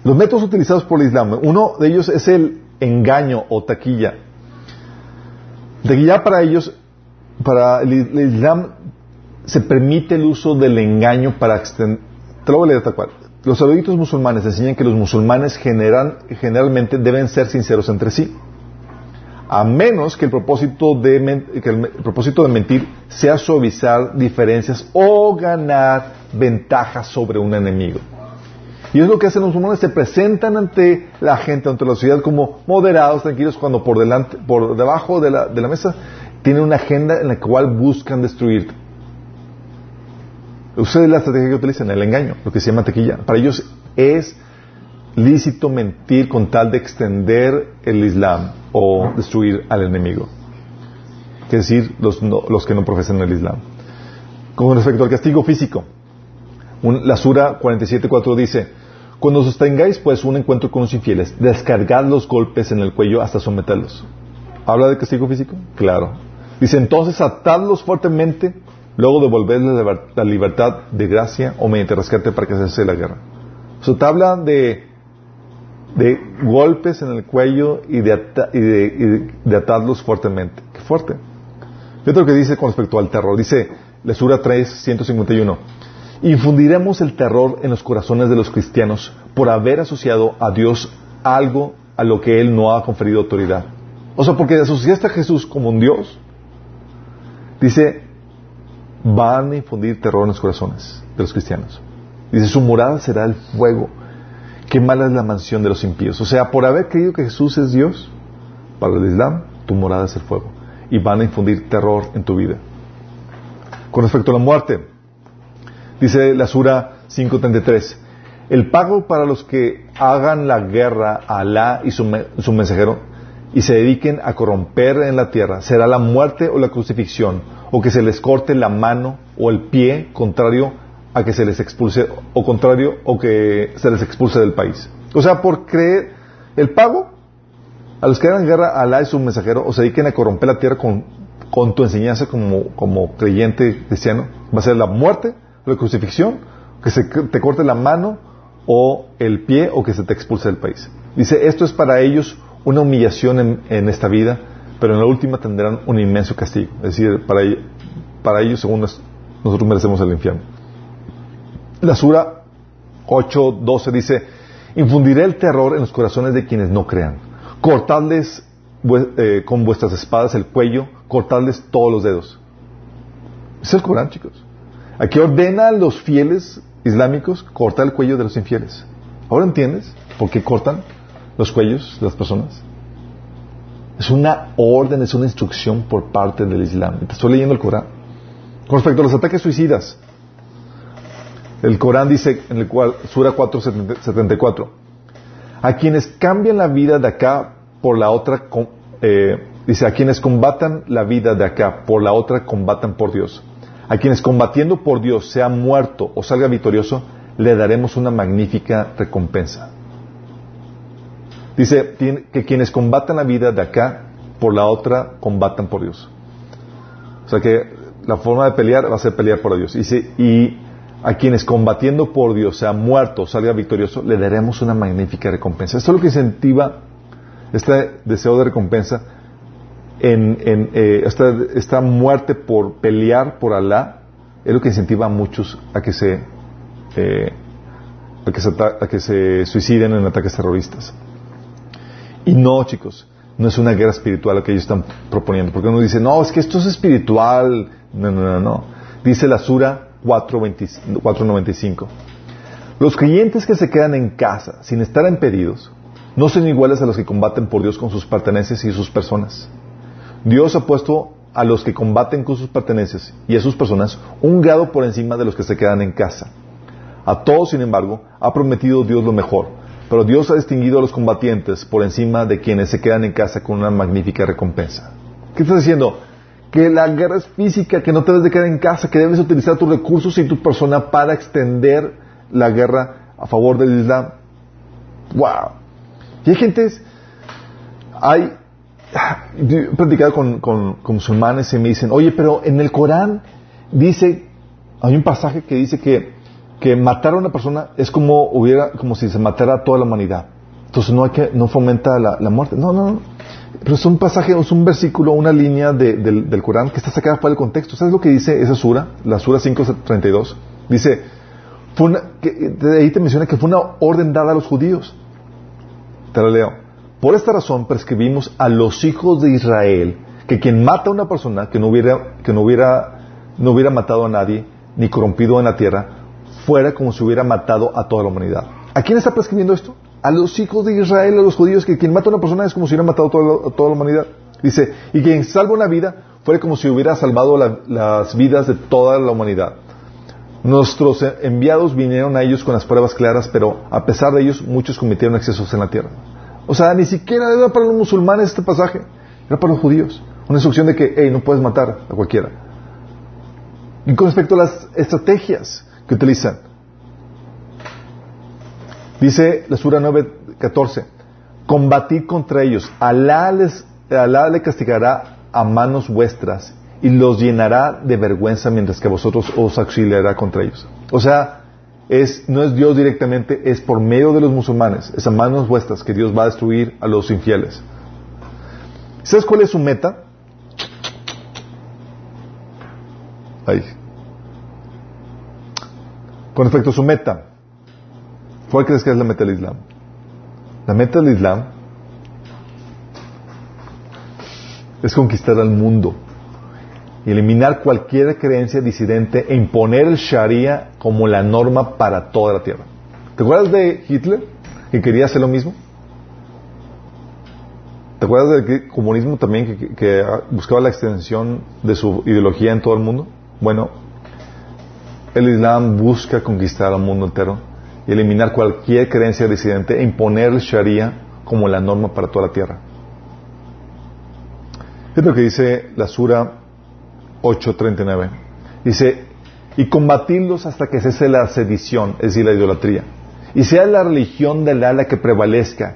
Los métodos utilizados por el Islam, uno de ellos es el engaño o taquilla. Taquilla para ellos, para el, Islam, se permite el uso del engaño para extender. Te lo voy a leer tal cual. Los eruditos musulmanes enseñan que los musulmanes generalmente deben ser sinceros entre sí, a menos que el, propósito de, que el propósito de mentir sea suavizar diferencias o ganar ventajas sobre un enemigo. Y es lo que hacen los musulmanes, se presentan ante la gente, ante la sociedad como moderados, tranquilos, cuando por delante, por debajo de la, de la mesa tienen una agenda en la cual buscan destruirte. Ustedes la estrategia que utilizan, el engaño, lo que se llama tequilla. Para ellos es lícito mentir con tal de extender el Islam o destruir al enemigo. Es decir, los, los que no profesan el Islam. Con respecto al castigo físico, la Sura 47.4 dice, cuando sostengáis pues un encuentro con los infieles, descargad los golpes en el cuello hasta someterlos. ¿Habla de castigo físico? Claro. Dice, entonces atadlos fuertemente, luego devolverles la libertad de gracia o mediante rescate para que se hace la guerra. Te habla de, de golpes en el cuello y de, de, atarlos fuertemente. Qué fuerte. Fíjate lo que dice con respecto al terror. Dice, Lesura 3, 151. Infundiremos el terror en los corazones de los cristianos por haber asociado a Dios algo a lo que Él no ha conferido autoridad. O sea, porque asociaste a Jesús como un Dios, dice, van a infundir terror en los corazones de los cristianos. Dice, su morada será el fuego. Qué mala es la mansión de los impíos. O sea, por haber creído que Jesús es Dios, para el Islam, tu morada es el fuego. Y van a infundir terror en tu vida. Con respecto a la muerte, dice la Sura 533, el pago para los que hagan la guerra a Alá y su, su mensajero y se dediquen a corromper en la tierra será la muerte o la crucifixión o que se les corte la mano o el pie contrario a que se les expulse o contrario o que se les expulse del país. O sea, por creer el pago a los que hagan guerra a Alá y su mensajero o se dediquen a corromper la tierra con, con tu enseñanza como, como creyente cristiano va a ser la muerte o la crucifixión, que se te corte la mano o el pie o que se te expulse del país. Dice, esto es para ellos una humillación en, esta vida, pero en la última tendrán un inmenso castigo. Es decir, para, para ellos, según nosotros merecemos el infierno. La Sura 8.12 dice, infundiré el terror en los corazones de quienes no crean. Cortadles eh, con vuestras espadas el cuello, cortadles todos los dedos. Es el Corán, chicos. Aquí ordena a los fieles islámicos cortar el cuello de los infieles. ¿Ahora entiendes por qué cortan los cuellos de las personas? Es una orden, es una instrucción por parte del Islam. Te estoy leyendo el Corán. Con respecto a los ataques suicidas, el Corán dice en el cual, Sura 474, a quienes cambian la vida de acá por la otra, eh, dice, a quienes combatan la vida de acá por la otra, combatan por Dios. A quienes combatiendo por Dios sea muerto o salga victorioso, le daremos una magnífica recompensa. Dice que quienes combatan la vida de acá, por la otra, combatan por Dios. O sea que la forma de pelear va a ser pelear por Dios. Dice, y a quienes combatiendo por Dios sea muerto salga victorioso, le daremos una magnífica recompensa. Esto es lo que incentiva este deseo de recompensa en, eh, esta, muerte por pelear por Alá es lo que incentiva a muchos a que se, eh, a que se, a que se suiciden en ataques terroristas. Y no, chicos, no es una guerra espiritual lo que ellos están proponiendo, porque uno dice, no, es que esto es espiritual. No, no, no, no. Dice la Sura 4.95. Los creyentes que se quedan en casa sin estar impedidos no son iguales a los que combaten por Dios con sus pertenencias y sus personas. Dios ha puesto a los que combaten con sus pertenencias y a sus personas un grado por encima de los que se quedan en casa. A todos, sin embargo, ha prometido Dios lo mejor, pero Dios ha distinguido a los combatientes por encima de quienes se quedan en casa con una magnífica recompensa. ¿Qué estás diciendo? Que la guerra es física, que no te debes de quedar en casa, que debes utilizar tus recursos y tu persona para extender la guerra a favor del Islam. ¡Wow! Y hay gente, hay he platicado con, con, musulmanes y me dicen, oye, pero en el Corán dice, hay un pasaje que dice que, que matar a una persona es como hubiera, como si se matara a toda la humanidad. Entonces no hay que, no fomenta la, la muerte. No, no, no. Pero es un pasaje, es un versículo, una línea del, Corán que está sacada fuera del contexto. ¿Sabes lo que dice esa sura? La sura 532. Dice, fue una, que, de ahí te menciona que fue una orden dada a los judíos. Te la leo. Por esta razón prescribimos a los hijos de Israel que quien mata a una persona que no hubiera, que no hubiera, no hubiera matado a nadie ni corrompido en la tierra, fuera como si hubiera matado a toda la humanidad. ¿A quién está prescribiendo esto? A los hijos de Israel, a los judíos, que quien mata a una persona es como si hubiera matado a toda, la, humanidad. Dice, y quien salva una vida fuera como si hubiera salvado las vidas de toda la humanidad. Nuestros enviados vinieron a ellos con las pruebas claras, pero a pesar de ellos, muchos cometieron excesos en la tierra. O sea, ni siquiera era para los musulmanes este pasaje, era para los judíos. Una instrucción de que, hey, no puedes matar a cualquiera. Y con respecto a las estrategias que utilizan, dice la Sura 9:14, combatir contra ellos. Alá, les, Alá le castigará a manos vuestras y los llenará de vergüenza mientras que vosotros os auxiliará contra ellos. O sea, es, no es Dios directamente, es por medio de los musulmanes, es a manos vuestras que Dios va a destruir a los infieles. ¿Sabes cuál es su meta? Ahí. Con respecto a su meta, ¿cuál crees que es la meta del Islam? La meta del Islam es conquistar al mundo y eliminar cualquier creencia disidente e imponer el Sharia como la norma para toda la tierra. ¿Te acuerdas de Hitler que quería hacer lo mismo? ¿Te acuerdas del comunismo también que, que, buscaba la extensión de su ideología en todo el mundo? Bueno, el Islam busca conquistar al mundo entero y eliminar cualquier creencia disidente e imponer el Sharia como la norma para toda la tierra. Es lo que dice la Sura 8.39. Dice, y combatirlos hasta que cese la sedición, es decir, la idolatría, y sea la religión del ala que prevalezca.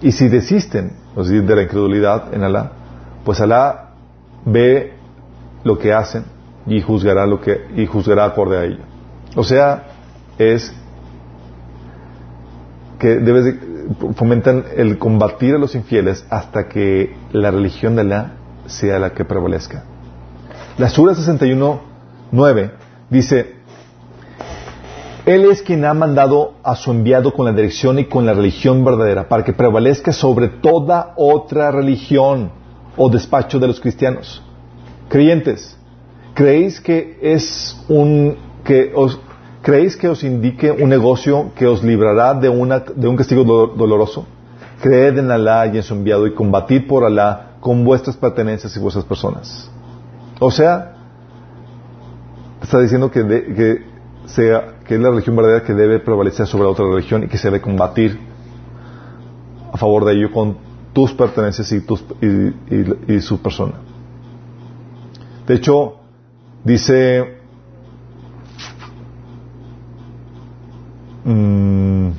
Y si desisten, es decir, de la incredulidad en Alá, pues Alá ve lo que hacen y juzgará lo que y juzgará acorde a ello. O sea, es que debes fomentan el combatir a los infieles hasta que la religión de Alá sea la que prevalezca. La Sura 61, 9 dice, Él es quien ha mandado a su enviado con la dirección y con la religión verdadera para que prevalezca sobre toda otra religión o despacho de los cristianos. Creyentes, ¿creéis que es un que os creéis que os indique un negocio que os librará de una de un castigo doloroso? Creed en Alá y en su enviado y combatid por Alá con vuestras pertenencias y vuestras personas. O sea, está diciendo que, que, sea, que es la religión verdadera que debe prevalecer sobre otra religión y que se debe combatir a favor de ello con tus pertenencias y, tus, y, su persona. De hecho, dice mm,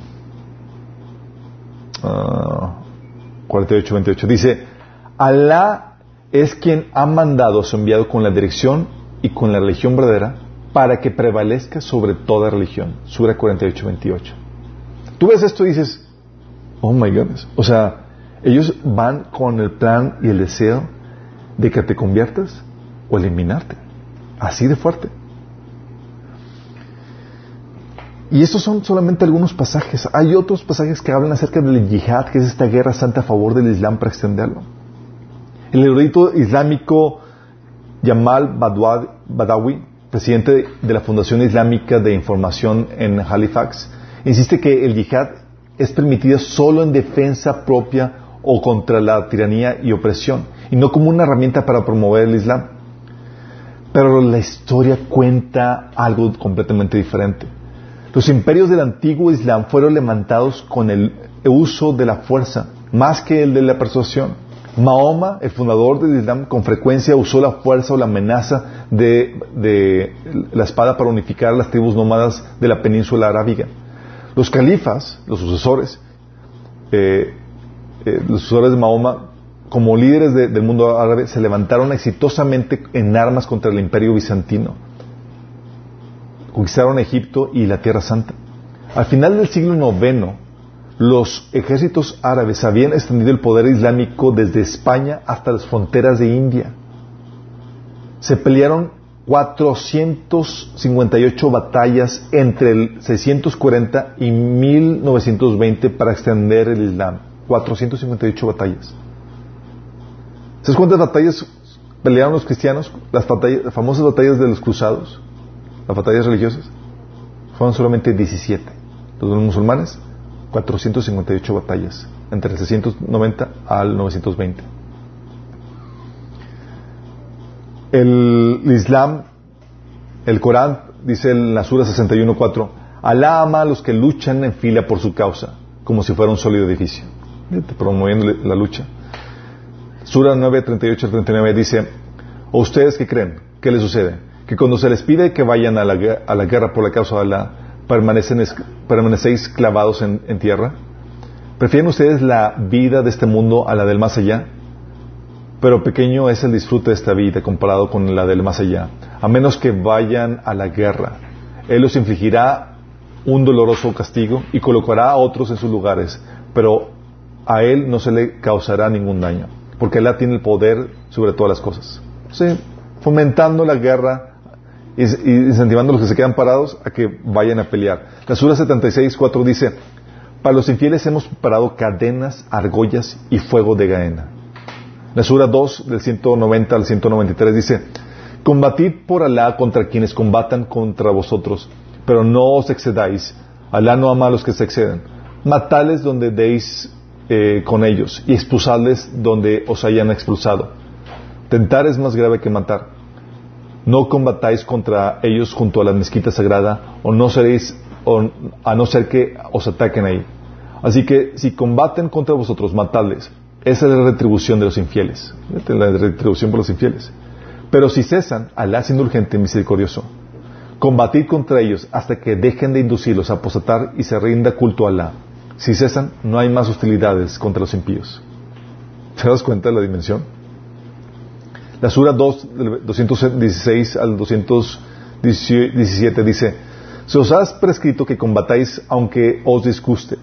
48-28, ah, dice, Alá es quien ha mandado a su enviado con la dirección y con la religión verdadera para que prevalezca sobre toda religión. Sura 48, 28. Tú ves esto y dices, oh my goodness. O sea, ellos van con el plan y el deseo de que te conviertas o eliminarte. Así de fuerte. Y estos son solamente algunos pasajes. Hay otros pasajes que hablan acerca del yihad, que es esta guerra santa a favor del Islam para extenderlo. El erudito islámico Yamal Badawi, presidente de la Fundación Islámica de Información en Halifax, insiste que el yihad es permitido solo en defensa propia o contra la tiranía y opresión, y no como una herramienta para promover el Islam. Pero la historia cuenta algo completamente diferente. Los imperios del antiguo Islam fueron levantados con el uso de la fuerza, más que el de la persuasión. Mahoma, el fundador del Islam, con frecuencia usó la fuerza o la amenaza de, la espada para unificar las tribus nómadas de la península arábiga. Los califas, los sucesores, eh, eh, los sucesores de Mahoma, como líderes del mundo árabe, se levantaron exitosamente en armas contra el imperio bizantino. Conquistaron Egipto y la Tierra Santa. Al final del siglo IX, los ejércitos árabes habían extendido el poder islámico desde España hasta las fronteras de India. Se pelearon 458 batallas entre el 640 y 1920 para extender el Islam. 458 batallas. ¿Sabes cuántas batallas pelearon los cristianos? Las, las famosas batallas de los cruzados, las batallas religiosas. Fueron solamente 17. Los musulmanes 458 batallas, entre el 690 al 920. El, Islam, el Corán, dice en la Sura 61.4, Alá ama a los que luchan en fila por su causa, como si fuera un sólido edificio, promoviendo la lucha. Sura 9.38 al 39 dice, ¿o ustedes qué creen? ¿Qué les sucede? Que cuando se les pide que vayan a la, a la guerra por la causa de Alá, permanecéis clavados en, tierra? ¿Prefieren ustedes la vida de este mundo a la del más allá? pero pequeño es el disfrute de esta vida comparado con la del más allá, a menos que vayan a la guerra. Él los infligirá un doloroso castigo y colocará a otros en sus lugares, pero a él no se le causará ningún daño, porque él tiene el poder sobre todas las cosas. fomentando la guerra y incentivando a los que se quedan parados a que vayan a pelear. La Sura 76, 4 dice, para los infieles hemos preparado cadenas, argollas y fuego de gaena. La Sura 2, del 190 al 193 dice, combatid por Alá contra quienes combatan contra vosotros, pero no os excedáis. Alá no ama a los que se exceden. Matales donde deis eh, con ellos y expulsadles donde os hayan expulsado. Tentar es más grave que matar. No combatáis contra ellos junto a la mezquita sagrada o no seréis a no ser que os ataquen ahí. Así que si combaten contra vosotros, matadles. Esa es la retribución de los infieles. La retribución por los infieles. Pero si cesan, Alá es indulgente y misericordioso. Combatid contra ellos hasta que dejen de inducirlos a apostatar y se rinda culto a Alá. Si cesan, no hay más hostilidades contra los impíos. ¿Se das cuenta de la dimensión? La Sura 2, 216 al 217 dice, se os ha prescrito que combatáis aunque os disguste.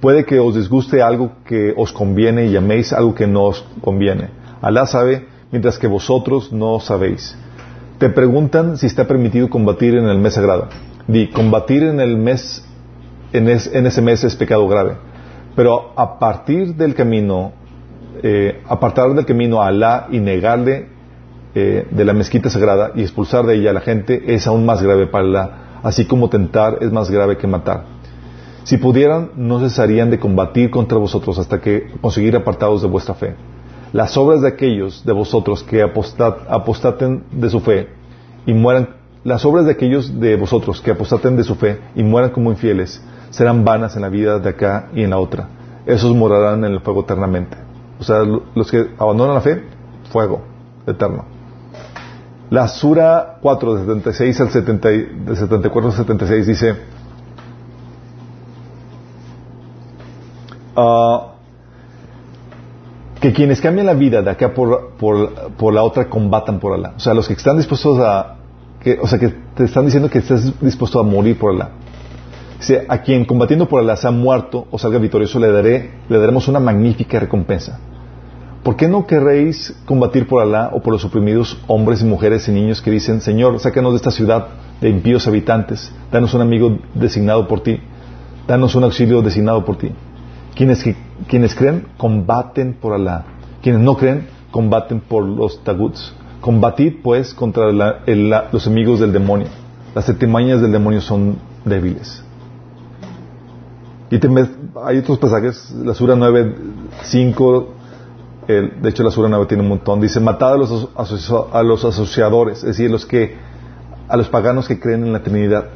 Puede que os disguste algo que os conviene y llaméis algo que no os conviene. Alá sabe, mientras que vosotros no sabéis. Te preguntan si está permitido combatir en el mes sagrado. Di, combatir en el mes, en, ese mes es pecado grave. Pero a partir del camino, eh, apartar del camino a Alá y negarle eh, de la mezquita sagrada y expulsar de ella a la gente es aún más grave para Alá así como tentar es más grave que matar. Si pudieran, no cesarían de combatir contra vosotros hasta que conseguir apartados de vuestra fe. Las obras de aquellos de vosotros que apostaten de su fe y mueran, las obras de aquellos de vosotros que apostaten de su fe y mueran como infieles serán vanas en la vida de acá y en la otra. Esos morarán en el fuego eternamente. O sea, los que abandonan la fe, fuego eterno. La Sura 4, de 76 al 70, de 74 al 76 dice, uh, que quienes cambian la vida de acá por, por, por, la otra combatan por Alá. O sea, los que están dispuestos a, que, o sea, que te están diciendo que estás dispuesto a morir por Alá. A quien combatiendo por Alá se ha muerto o salga victorioso le daré, le daremos una magnífica recompensa. ¿Por qué no querréis combatir por Alá o por los oprimidos hombres y mujeres y niños que dicen, Señor, sácanos de esta ciudad de impíos habitantes, danos un amigo designado por ti, danos un auxilio designado por ti? Quienes, creen, combaten por Alá. Quienes no creen, combaten por los taguts. Combatid, pues, contra los enemigos del demonio. Las tetimañas del demonio son débiles. Y hay otros pasajes, la Sura 9, 5, de hecho la Sura 9 tiene un montón, dice, matad a los, asociadores, es decir, los que, a los paganos que creen en la Trinidad,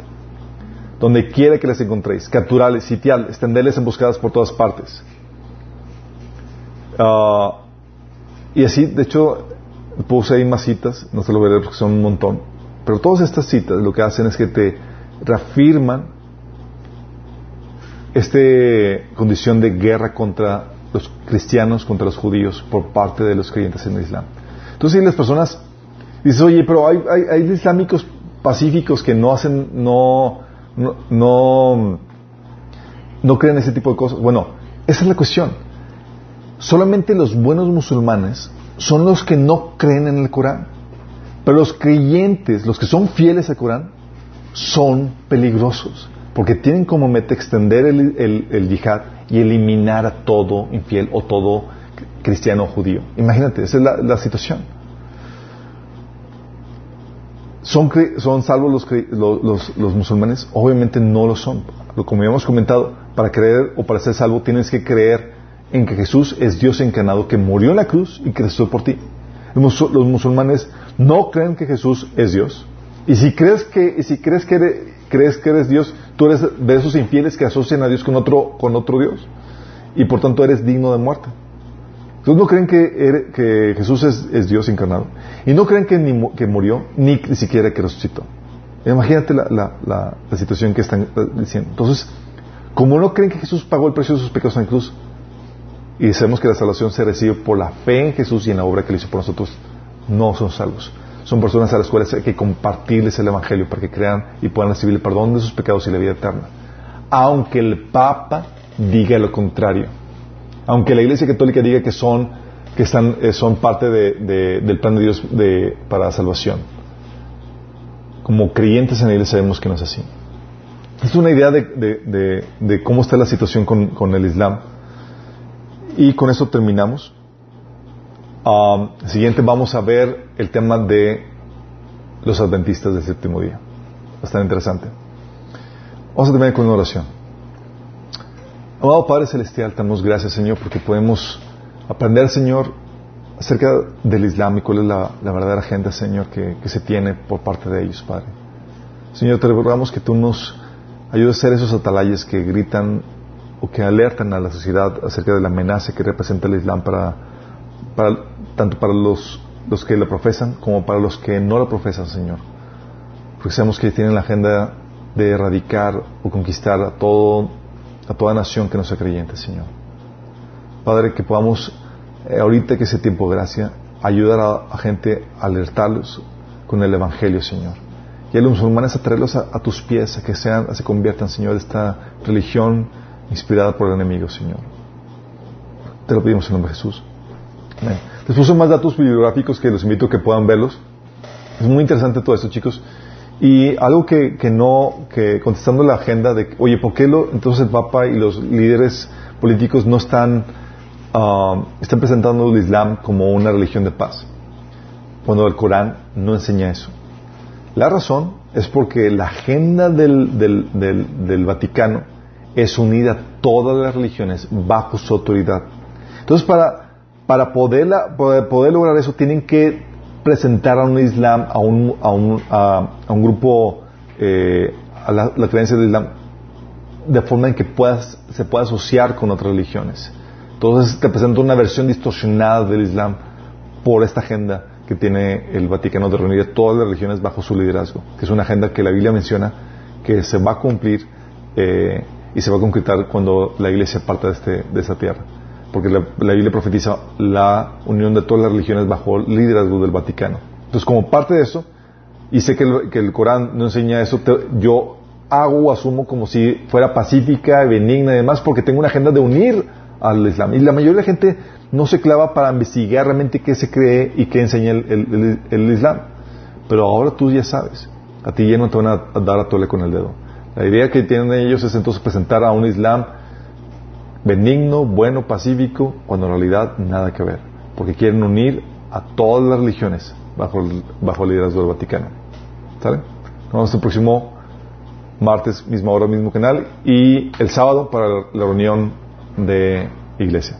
donde quiera que les encontréis, capturales, sitiales, extenderles emboscadas por todas partes. Ah, y así, de hecho, puse ahí más citas, no se lo veré porque son un montón, pero todas estas citas lo que hacen es que te reafirman esta condición de guerra contra los cristianos contra los judíos por parte de los creyentes en el Islam. Entonces, si las personas dicen, oye, pero hay, hay, islámicos pacíficos que no hacen, no, no, no, creen ese tipo de cosas. Bueno, esa es la cuestión. Solamente los buenos musulmanes son los que no creen en el Corán. Pero los creyentes, los que son fieles al Corán, son peligrosos. Porque tienen como meta extender el, el, el yihad y eliminar a todo infiel o todo cristiano o judío. Imagínate, esa es la, situación. ¿Son, son salvos los, los, musulmanes? Obviamente no lo son. Como ya hemos comentado, para creer o para ser salvo tienes que creer en que Jesús es Dios encarnado que murió en la cruz y que resucitó por ti. Los musulmanes no creen que Jesús es Dios. Y si crees que, y si crees que eres, crees que eres Dios, tú eres de esos infieles que asocian a Dios con otro, con otro Dios. Y por tanto eres digno de muerte. Ustedes no creen que, Jesús es, Dios encarnado. Y no creen que, ni, que murió, ni, siquiera que resucitó. Imagínate la, situación que están eh, diciendo. Entonces, como no creen que Jesús pagó el precio de sus pecados en cruz, y sabemos que la salvación se recibe por la fe en Jesús y en la obra que Él hizo por nosotros, no son salvos. Son personas a las cuales hay que compartirles el Evangelio para que crean y puedan recibir el perdón de sus pecados y la vida eterna. Aunque el Papa diga lo contrario. Aunque la Iglesia Católica diga que son, que están, eh, son parte del plan de Dios de, para la salvación. Como creyentes en Iglesia sabemos que no es así. Es una idea de, cómo está la situación con, el Islam. Y con eso terminamos. Um, siguiente vamos a ver el tema de los adventistas del séptimo día. Bastante interesante. Vamos a terminar con una oración. Amado Padre Celestial, te damos gracias, Señor, porque podemos aprender, Señor, acerca del Islam y cuál es la, verdadera agenda, Señor, que, se tiene por parte de ellos, Padre. Señor, te rogamos que tú nos Ayuda a ser esos atalayes que gritan o que alertan a la sociedad acerca de la amenaza que representa el Islam para, tanto para los, los que la profesan como para los que no la profesan, Señor. Porque sabemos que tienen la agenda de erradicar o conquistar a, todo, a toda nación que no sea creyente, Señor. Padre, que podamos, eh, ahorita que ese tiempo de gracia, ayudar a, a gente a alertarlos con el Evangelio, Señor y a los musulmanes a traerlos a, tus pies, a que sean, se conviertan, Señor, esta religión inspirada por el enemigo, Señor. Te lo pedimos en nombre de Jesús. Amén. Les más datos bibliográficos que los invito a que puedan verlos. Es muy interesante todo esto, chicos. Y algo que, no, que contestando la agenda de, oye, ¿por qué lo, entonces el Papa y los líderes políticos no están, uh, están presentando el Islam como una religión de paz? Cuando el Corán no enseña eso. La razón es porque la agenda del, del, Vaticano es unir a todas las religiones bajo su autoridad. Entonces, para, para, poder, poder lograr eso, tienen que presentar a un Islam, a un, a un, a, un grupo, eh, a la, creencia del Islam, de forma en que puedas, se pueda asociar con otras religiones. Entonces, te presenta una versión distorsionada del Islam por esta agenda que tiene el Vaticano de reunir a todas las religiones bajo su liderazgo, que es una agenda que la Biblia menciona que se va a cumplir eh, y se va a concretar cuando la Iglesia parta de, este, de esta tierra. Porque la, Biblia profetiza la unión de todas las religiones bajo el liderazgo del Vaticano. Entonces, como parte de eso, y sé que el, Corán no enseña eso, yo hago o asumo como si fuera pacífica, benigna y demás, porque tengo una agenda de unir al Islam. Y la mayoría de la gente no se clava para investigar realmente qué se cree y qué enseña el, Islam. Pero ahora tú ya sabes. A ti ya no te van a dar a tole con el dedo. La idea que tienen ellos es entonces presentar a un Islam benigno, bueno, pacífico, cuando en realidad nada que ver. Porque quieren unir a todas las religiones bajo bajo el liderazgo del Vaticano. ¿Sale? Nos vemos el próximo martes, misma hora, mismo canal. Y el sábado para la reunión de iglesia.